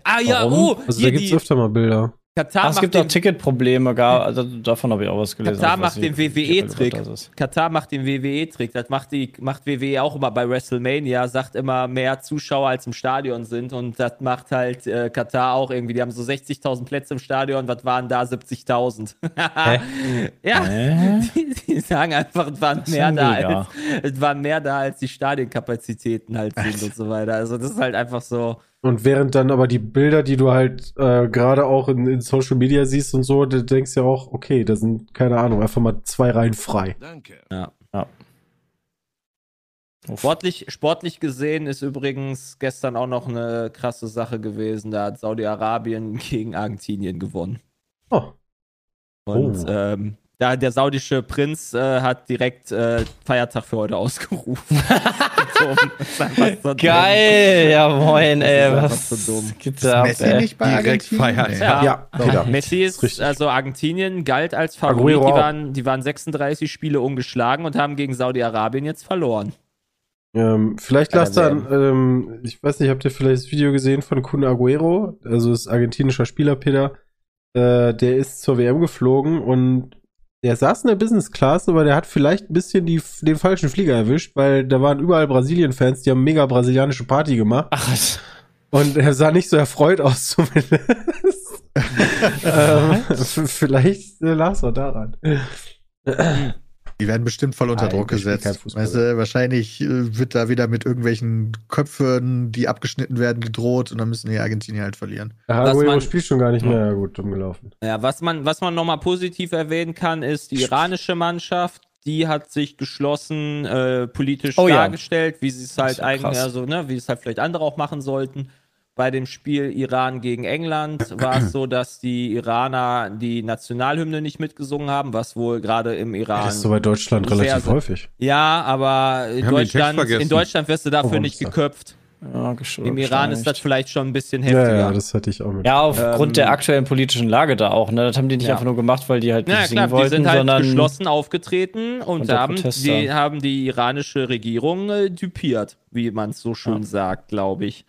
S4: Ah ja,
S3: Warum?
S4: oh,
S3: also
S4: hier
S3: da gibt es öfter mal Bilder.
S4: Katar
S5: Ach, es
S4: macht
S5: gibt auch Ticketprobleme, gar, [laughs] also davon habe ich auch was gelesen.
S4: Katar macht den WWE-Trick. Katar macht den WWE-Trick. Das macht die macht WWE auch immer bei WrestleMania, sagt immer mehr Zuschauer als im Stadion sind und das macht halt äh, Katar auch irgendwie. Die haben so 60.000 Plätze im Stadion, was waren da 70.000? [laughs] ja,
S5: Hä? [laughs]
S4: die, die sagen einfach, es waren mehr da als es waren mehr da als die Stadionkapazitäten halt sind und so weiter. Also das ist halt einfach so.
S3: Und während dann aber die Bilder, die du halt äh, gerade auch in, in Social Media siehst und so, du denkst ja auch, okay, da sind, keine Ahnung, einfach mal zwei Reihen frei.
S7: Danke.
S5: Uff.
S4: Sportlich, sportlich gesehen ist übrigens gestern auch noch eine krasse Sache gewesen. Da hat Saudi-Arabien gegen Argentinien gewonnen.
S3: Oh,
S4: Und
S3: Oh.
S4: ähm, da der saudische Prinz äh, hat direkt äh, Feiertag für heute ausgerufen. so, ist so dumm.
S5: Geil, ja moin, ey,
S4: ist einfach
S5: was
S4: so dumm.
S5: ab,
S2: Messi
S5: ey?
S2: nicht bei
S6: Direkt.
S2: Nee.
S4: Ja.
S3: ja, Peter.
S4: Messi
S3: ist
S4: ist, also Argentinien galt als Favorit. Die waren, die waren 36 Spiele ungeschlagen und haben gegen Saudi-Arabien jetzt verloren.
S3: Ähm, vielleicht lasst dann, ähm, ich weiß nicht, habt ihr vielleicht das Video gesehen von Kun Aguero? Also ist argentinischer Spieler, Peter. Äh, der ist zur WM geflogen und der saß in der Business Class, aber der hat vielleicht ein bisschen die, den falschen Flieger erwischt, weil da waren überall Brasilien-Fans, die haben mega brasilianische Party gemacht.
S5: Ach, was?
S3: Und er sah nicht so erfreut aus, [laughs] zumindest. [laughs] ähm, [laughs] vielleicht äh, lag es auch daran. [clears throat]
S2: Die werden bestimmt voll unter
S3: Nein,
S2: Druck gesetzt. Weißt du, wahrscheinlich äh, wird da wieder mit irgendwelchen Köpfen, die abgeschnitten werden, gedroht und dann müssen die Argentinier halt verlieren.
S3: Ja,
S4: man-
S3: spielt schon gar nicht mehr ja, gut umgelaufen.
S4: Ja, was man, was man nochmal positiv erwähnen kann, ist die iranische Mannschaft. Die hat sich geschlossen äh, politisch
S5: Oh ja.
S4: dargestellt, wie sie es halt
S5: ja
S4: eigentlich, also ne, wie es halt vielleicht andere auch machen sollten. Bei dem Spiel Iran gegen England war es [clears throat] so, dass die Iraner die Nationalhymne nicht mitgesungen haben, was wohl gerade im Iran.
S3: Das ist so bei Deutschland relativ
S4: sehr-
S3: häufig.
S4: ja, aber in Deutschland, in Deutschland wirst du dafür
S3: Oh,
S4: nicht geköpft.
S5: Ja,
S4: Im Iran ist das vielleicht schon ein bisschen
S3: Ja,
S4: heftiger.
S3: ja, das hatte ich auch mit.
S5: Ja, aufgrund
S4: Ähm,
S5: der aktuellen politischen Lage da auch, ne? Das haben die nicht
S4: Ja.
S5: einfach nur gemacht, weil die halt nicht
S4: Ja,
S5: singen
S4: klar, die
S5: wollten,
S4: sind halt
S5: sondern
S4: geschlossen aufgetreten und
S5: unter
S4: haben die, haben die iranische Regierung äh, typiert, wie man es so schön
S5: Ja.
S4: sagt, glaube ich.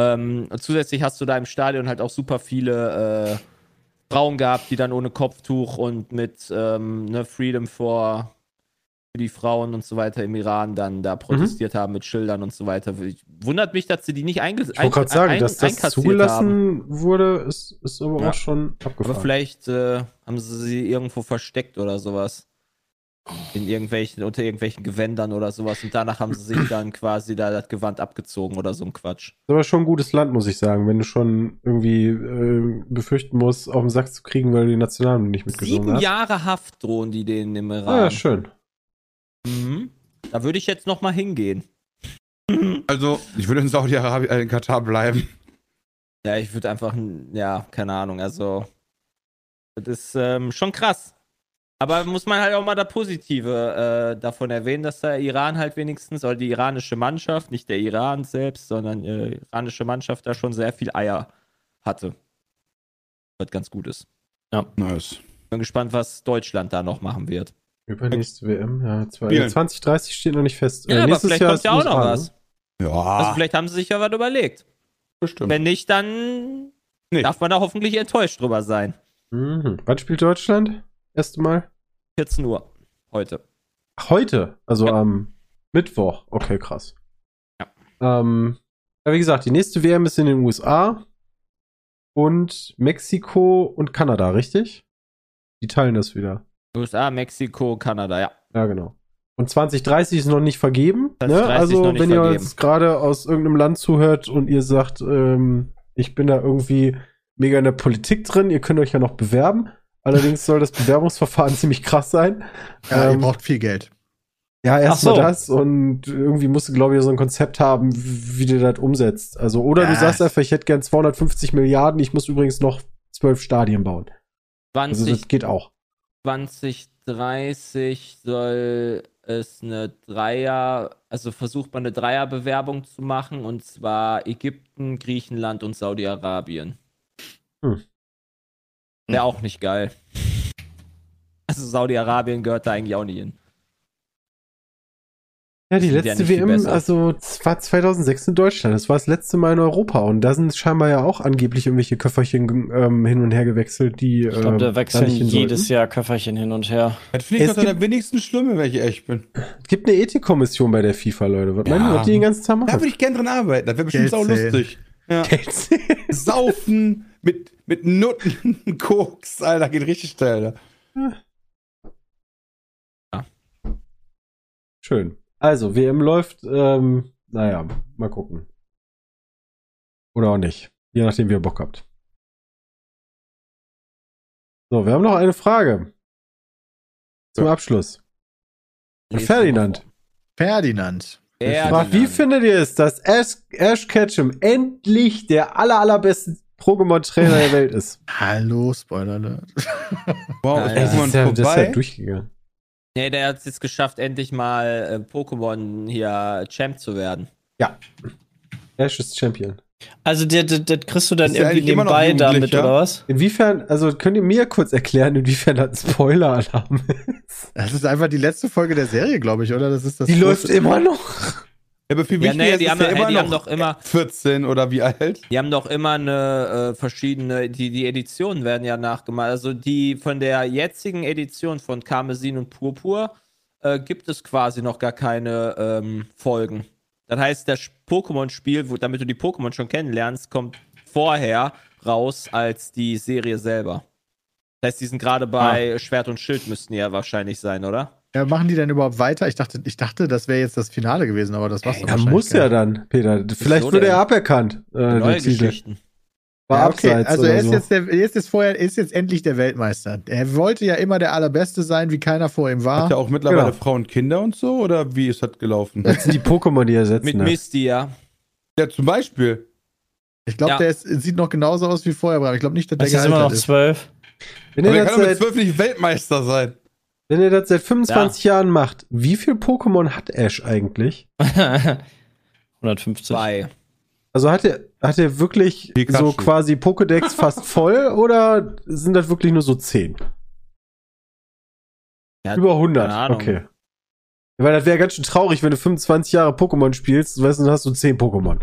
S4: Ähm, zusätzlich hast du da im Stadion halt auch super viele äh, Frauen gehabt, die dann ohne Kopftuch und mit ähm, ne, Freedom for für die Frauen und so weiter im Iran dann da protestiert haben mit Schildern und so weiter. Ich, wundert mich, dass sie die nicht einge
S3: Ich wollte gerade sagen,
S4: ein-
S3: dass das zugelassen
S4: haben.
S3: wurde, ist, ist aber
S4: Ja.
S3: auch schon abgefahren.
S4: Aber vielleicht äh, haben sie sie irgendwo versteckt oder sowas. In irgendwelchen, unter irgendwelchen Gewändern oder sowas. Und danach haben sie sich dann quasi da das Gewand abgezogen oder so ein Quatsch.
S3: ist aber schon ein gutes Land, muss ich sagen, wenn du schon irgendwie äh, befürchten musst, auf den Sack zu kriegen, weil du die Nationalen nicht mitgesungen
S4: Sieben
S3: hast.
S4: Jahre Haft drohen die denen im
S3: Ah,
S4: Iran.
S3: ja, schön.
S4: Mhm. Da würde ich jetzt noch mal hingehen.
S6: Also, ich würde in Saudi-Arabien, äh, in Katar bleiben.
S4: Ja, ich würde einfach, ja, keine Ahnung, also das ist ähm, schon krass. Aber muss man halt auch mal das Positive äh, davon erwähnen, dass der Iran halt wenigstens, oder die iranische Mannschaft, nicht der Iran selbst, sondern äh, iranische Mannschaft da schon sehr viel Eier hatte. Was ganz gut ist.
S6: Nice.
S4: Bin gespannt, was Deutschland da noch machen wird.
S3: Übernächste WM, ja. Zwei,
S6: Spielen.
S3: 2030 steht noch nicht fest.
S4: Ja,
S3: Äh,
S4: aber
S3: nächstes
S4: vielleicht
S3: Jahr
S4: kommt
S3: ist
S4: ja auch noch
S3: USA, ne?
S4: was.
S6: Ja,
S4: Also vielleicht haben sie sich ja was überlegt.
S6: bestimmt.
S4: Wenn nicht, dann
S6: Nee.
S4: darf man da hoffentlich enttäuscht drüber sein.
S3: Mhm. Wann spielt Deutschland? Erste Mal?
S4: 14 Uhr heute.
S3: Ach, heute, also
S4: Ja.
S3: am Mittwoch. Okay, krass.
S4: Ja.
S3: Ähm, ja, wie gesagt, die nächste WM ist in den USA und Mexiko und Kanada, richtig? Die teilen das wieder.
S4: USA, Mexiko, Kanada, ja.
S3: Ja, genau. Und 2030 ist noch nicht vergeben.
S4: 2030
S3: Ne? Also,
S4: nicht
S3: wenn ihr
S4: vergeben.
S3: uns gerade aus irgendeinem Land zuhört und ihr sagt, ähm, ich bin da irgendwie mega in der Politik drin, ihr könnt euch ja noch bewerben. Allerdings soll das Bewerbungsverfahren [laughs] ziemlich krass sein.
S2: Ja, ihr
S3: Ähm,
S2: braucht viel Geld.
S3: Ja, erstmal
S5: so.
S3: das und irgendwie musst du, glaube ich, so ein Konzept haben, wie du das umsetzt. Also, oder du
S2: Ja.
S3: sagst einfach, ich hätte gern 250 Milliarden, ich muss übrigens noch zwölf Stadien bauen. Also,
S4: 20,
S3: das geht auch.
S4: 2030 soll es eine Dreier, also versucht man eine Dreierbewerbung zu machen und zwar Ägypten, Griechenland und Saudi-Arabien.
S3: Hm.
S4: Wäre auch nicht geil. Also Saudi-Arabien gehört da eigentlich auch nicht hin.
S3: Ja, die
S4: ja
S3: letzte
S4: viel
S3: WM, also, es war 2006 in Deutschland. Das war das letzte Mal in Europa. Und da sind scheinbar ja auch angeblich irgendwelche Köfferchen ähm, hin und her gewechselt, die.
S5: Ich glaube, da wechseln jedes Jahr Köfferchen hin und her.
S6: Das finde ich
S3: Es
S6: doch
S3: gibt-
S6: am wenigsten Schlimme, wenn ich echt bin.
S3: Es gibt eine Ethikkommission bei der FIFA, Leute. Was
S6: Ja.
S3: meinen die, die den ganzen Tag
S6: Da
S3: machen?
S6: würde ich gern dran arbeiten. Das wäre bestimmt
S2: Geld
S6: auch lustig. Ja. Saufen mit, mit Nutten, [laughs] Koks, Alter, geht richtig steil.
S3: Schön. Also, WM läuft, ähm, naja, mal gucken. Oder auch nicht. Je nachdem, wie ihr Bock habt. So, wir haben noch eine Frage. Zum Abschluss. Ferdinand.
S2: Ferdinand.
S3: Fragt, wie findet ihr es, dass Ash, Ash Ketchum endlich der aller, allerbeste Pokémon-Trainer der [laughs] Welt ist?
S2: Hallo, Spoiler Alert. [laughs]
S6: Wow,
S4: Ja,
S6: ist
S4: ja.
S3: Das
S6: Pokémon
S3: ist ja, das ist ja durchgegangen.
S4: Nee, der hat es jetzt geschafft, endlich mal äh, Pokémon hier Champ zu werden.
S3: Ash ist Champion.
S5: Also, das, das, kriegst du dann
S6: Ist ja
S5: irgendwie nebenbei damit, oder was?
S3: Inwiefern, also könnt ihr mir kurz erklären, inwiefern das ein Spoiler-Alarm [laughs] ist?
S2: Das ist einfach die letzte Folge der Serie, glaube ich, oder? Das ist das
S3: Die läuft immer noch.
S6: Ja, aber viel
S4: Ja,
S6: wichtiger
S4: nee,
S6: ist,
S4: die haben,
S6: ja immer
S4: die
S6: noch
S4: haben doch immer,
S6: 14 oder wie alt?
S4: Die haben doch immer eine äh, verschiedene, die, die Editionen werden ja nachgemacht. Also die von der jetzigen Edition von Karmesin und Purpur äh, gibt es quasi noch gar keine ähm, Folgen. Das heißt, das Pokémon-Spiel, wo- damit du die Pokémon schon kennenlernst, kommt vorher raus als die Serie selber. Das heißt, die sind gerade bei Schwert und Schild müssten ja wahrscheinlich sein, oder?
S2: Ja, machen die denn überhaupt weiter? Ich dachte, ich dachte, das wäre jetzt das Finale gewesen, aber das war's
S4: Ey,
S2: doch
S3: Ja,
S2: wahrscheinlich
S3: muss
S2: gar
S3: ja dann, Peter. Vielleicht
S4: so
S3: wurde er aberkannt. Äh,
S4: Neue
S3: Titel.
S4: Geschichten.
S3: War
S2: Ja, okay,
S3: abseits
S2: also er ist
S3: so.
S2: jetzt, der, er ist jetzt vorher, er ist jetzt endlich der Weltmeister. Er wollte ja immer der Allerbeste sein, wie keiner vor ihm war.
S6: Hat er auch mittlerweile
S3: Genau.
S6: Frauen, Kinder und so? Oder wie ist das gelaufen?
S3: Das sind die Pokémon, die er setzt.
S4: Mit? Misty, ja.
S6: ja, zum Beispiel.
S2: Ich glaube,
S4: Ja.
S2: der ist, sieht noch genauso aus wie vorher, aber ich glaube nicht, dass der
S5: Das ist immer noch zwölf.
S3: Wenn
S6: Aber er kann doch mit 12 nicht Weltmeister sein.
S3: Wenn ihr das seit 25 Jahren macht, wie viel Pokémon hat Ash eigentlich? [laughs]
S5: 150.
S4: Zwei.
S3: Also hat er, hat er wirklich
S6: Pikachu.
S3: so quasi Pokédex fast [laughs] voll oder sind das wirklich nur so 10?
S4: Ja,
S3: Über 100,
S4: keine Ahnung.
S3: okay. Weil das wäre ganz schön traurig, wenn du 25 Jahre Pokémon spielst, weißt du, dann hast du 10 Pokémon.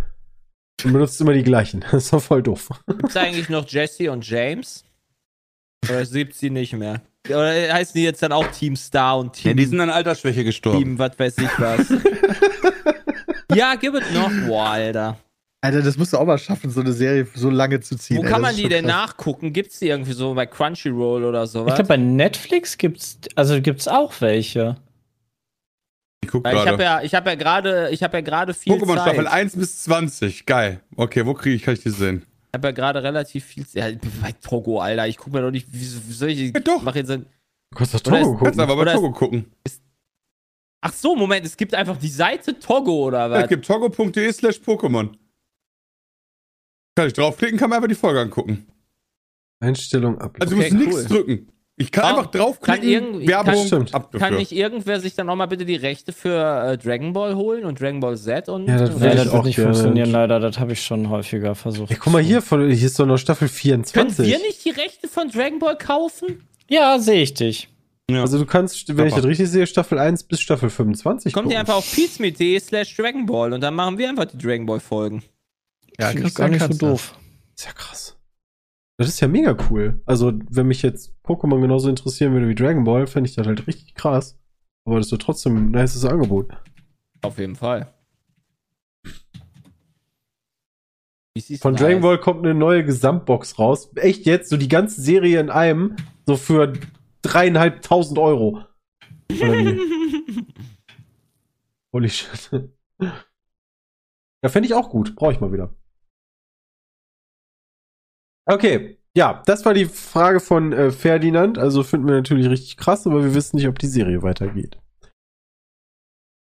S3: Und benutzt immer die gleichen. [laughs] Das ist doch voll doof.
S4: Gibt es eigentlich noch Jesse und James? Oder es sie nicht mehr. Oder heißen die jetzt dann auch Team Star und Team,
S6: Ja, die sind an Altersschwäche gestorben.
S4: Team was weiß ich was. [laughs] ja, gib es noch. Boah, Alter.
S2: Alter, das musst du auch mal schaffen, so eine Serie so lange zu ziehen.
S4: Wo
S2: ey,
S4: kann man die denn
S2: krass.
S4: nachgucken? Gibt's die irgendwie so bei Crunchyroll oder
S5: Ich
S4: sowas?
S5: glaube, bei Netflix gibt's, also gibt's auch welche.
S6: Ich guck
S4: Weil ich habe
S6: gerade.
S4: ja, ich habe ja gerade, ich habe ja gerade viel
S6: Pokémon
S4: Zeit.
S6: Staffel 1 bis 20. Geil. Okay, wo kriege ich, kann ich die sehen?
S4: Ich habe ja gerade relativ viel. Ja, bei Togo, Alter. Ich guck mir doch nicht, wie, wie soll ich,
S6: Ja, doch.
S4: mach jetzt ein,
S3: Du kannst doch Togo
S4: ist-
S6: Kannst
S3: gucken.
S6: aber bei Togo gucken.
S4: Ach so, Moment, es gibt einfach die Seite Togo oder
S6: Ja,
S4: was?
S6: es gibt togo.de slash Pokémon. Kann ich draufklicken, kann man einfach die Folge angucken.
S3: Einstellung ab.
S6: Also
S4: Okay,
S6: du musst nichts
S4: cool.
S6: drücken. Ich kann
S4: Ah,
S6: einfach draufklicken,
S4: kann
S6: Werbung,
S4: kann-
S3: Stimmt.
S4: Kann nicht irgendwer sich dann auch mal bitte die Rechte für äh, Dragon Ball holen und Dragon Ball Z und
S3: Ja, das
S5: Nee,
S3: Will ich
S5: das
S3: auch
S5: wird nicht funktionieren, leider. Das habe ich schon häufiger versucht.
S3: Ey, guck mal hier, von, hier ist doch noch Staffel
S4: Können
S3: 24.
S4: wir nicht die Rechte von Dragon Ball kaufen?
S5: Ja, sehe ich dich.
S6: Ja.
S3: Also du kannst, wenn ich
S6: Aber-
S3: das richtig sehe, Staffel 1 bis Staffel 25
S4: Kommt ihr einfach auf peatsmeet.de slash Dragon Ball und dann machen wir einfach die Dragon Ball Folgen.
S2: Ja,
S5: ich
S2: Christian
S5: gar nicht so doof.
S3: ist ja krass. Das ist ja mega cool. Also, wenn mich jetzt Pokémon genauso interessieren würde wie Dragon Ball, fände ich das halt richtig krass. Aber das ist doch trotzdem ein nices Angebot.
S4: Auf jeden Fall.
S3: Von Dragon? Ball kommt eine neue Gesamtbox raus. Echt jetzt? So die ganze Serie in einem. So für dreieinhalbtausend Euro. [laughs] Holy shit. Ja, fände ich auch gut. Brauche ich mal wieder. Okay. Ja, das war die Frage von äh, Ferdinand. Also finden wir natürlich richtig krass, aber wir wissen nicht, ob die Serie weitergeht.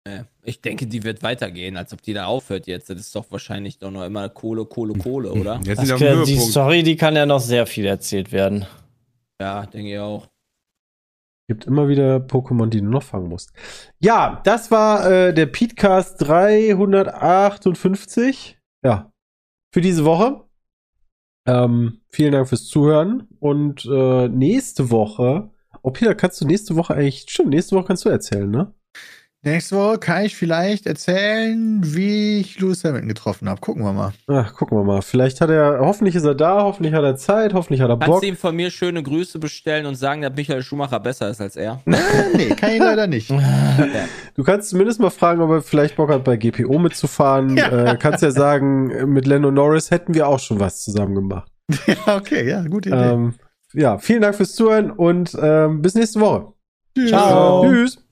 S4: Nee, Ich denke, die wird weitergehen, als ob die da aufhört jetzt. Das ist doch wahrscheinlich doch noch immer Kohle, Kohle, Kohle, oder? [laughs]
S6: Jetzt
S5: Das
S6: sind
S5: wär, die. Story, die kann ja noch sehr viel erzählt werden.
S4: Ja, denke ich auch.
S3: Gibt immer wieder Pokémon, die du noch fangen musst. Ja, das war äh, der Petecast 358. Ja, für diese Woche. Ähm, vielen Dank fürs Zuhören. Und äh, nächste Woche. Oh, Peter, kannst du nächste Woche eigentlich. Stimmt, nächste Woche kannst du erzählen, ne?
S2: Nächste Woche kann ich vielleicht erzählen, wie ich Lewis Hamilton getroffen habe. Gucken wir mal.
S3: Ach, gucken wir mal. Vielleicht hat er. Hoffentlich ist er da, hoffentlich hat er Zeit, hoffentlich hat er
S4: Kannst
S3: Bock.
S4: du ihm von mir schöne Grüße bestellen und sagen, dass Michael Schumacher besser ist als er? [laughs]
S2: nee, kann ich leider nicht. [laughs]
S3: Du kannst zumindest mal fragen, ob er vielleicht Bock hat, bei GPO mitzufahren.
S2: Ja.
S3: Äh, kannst ja sagen, mit Lando Norris hätten wir auch schon was zusammen gemacht. [laughs]
S2: ja, okay, ja, gute Idee.
S3: Ähm, ja, vielen Dank fürs Zuhören und ähm, bis nächste Woche.
S2: Tschüss.
S5: Ciao.
S3: Tschüss.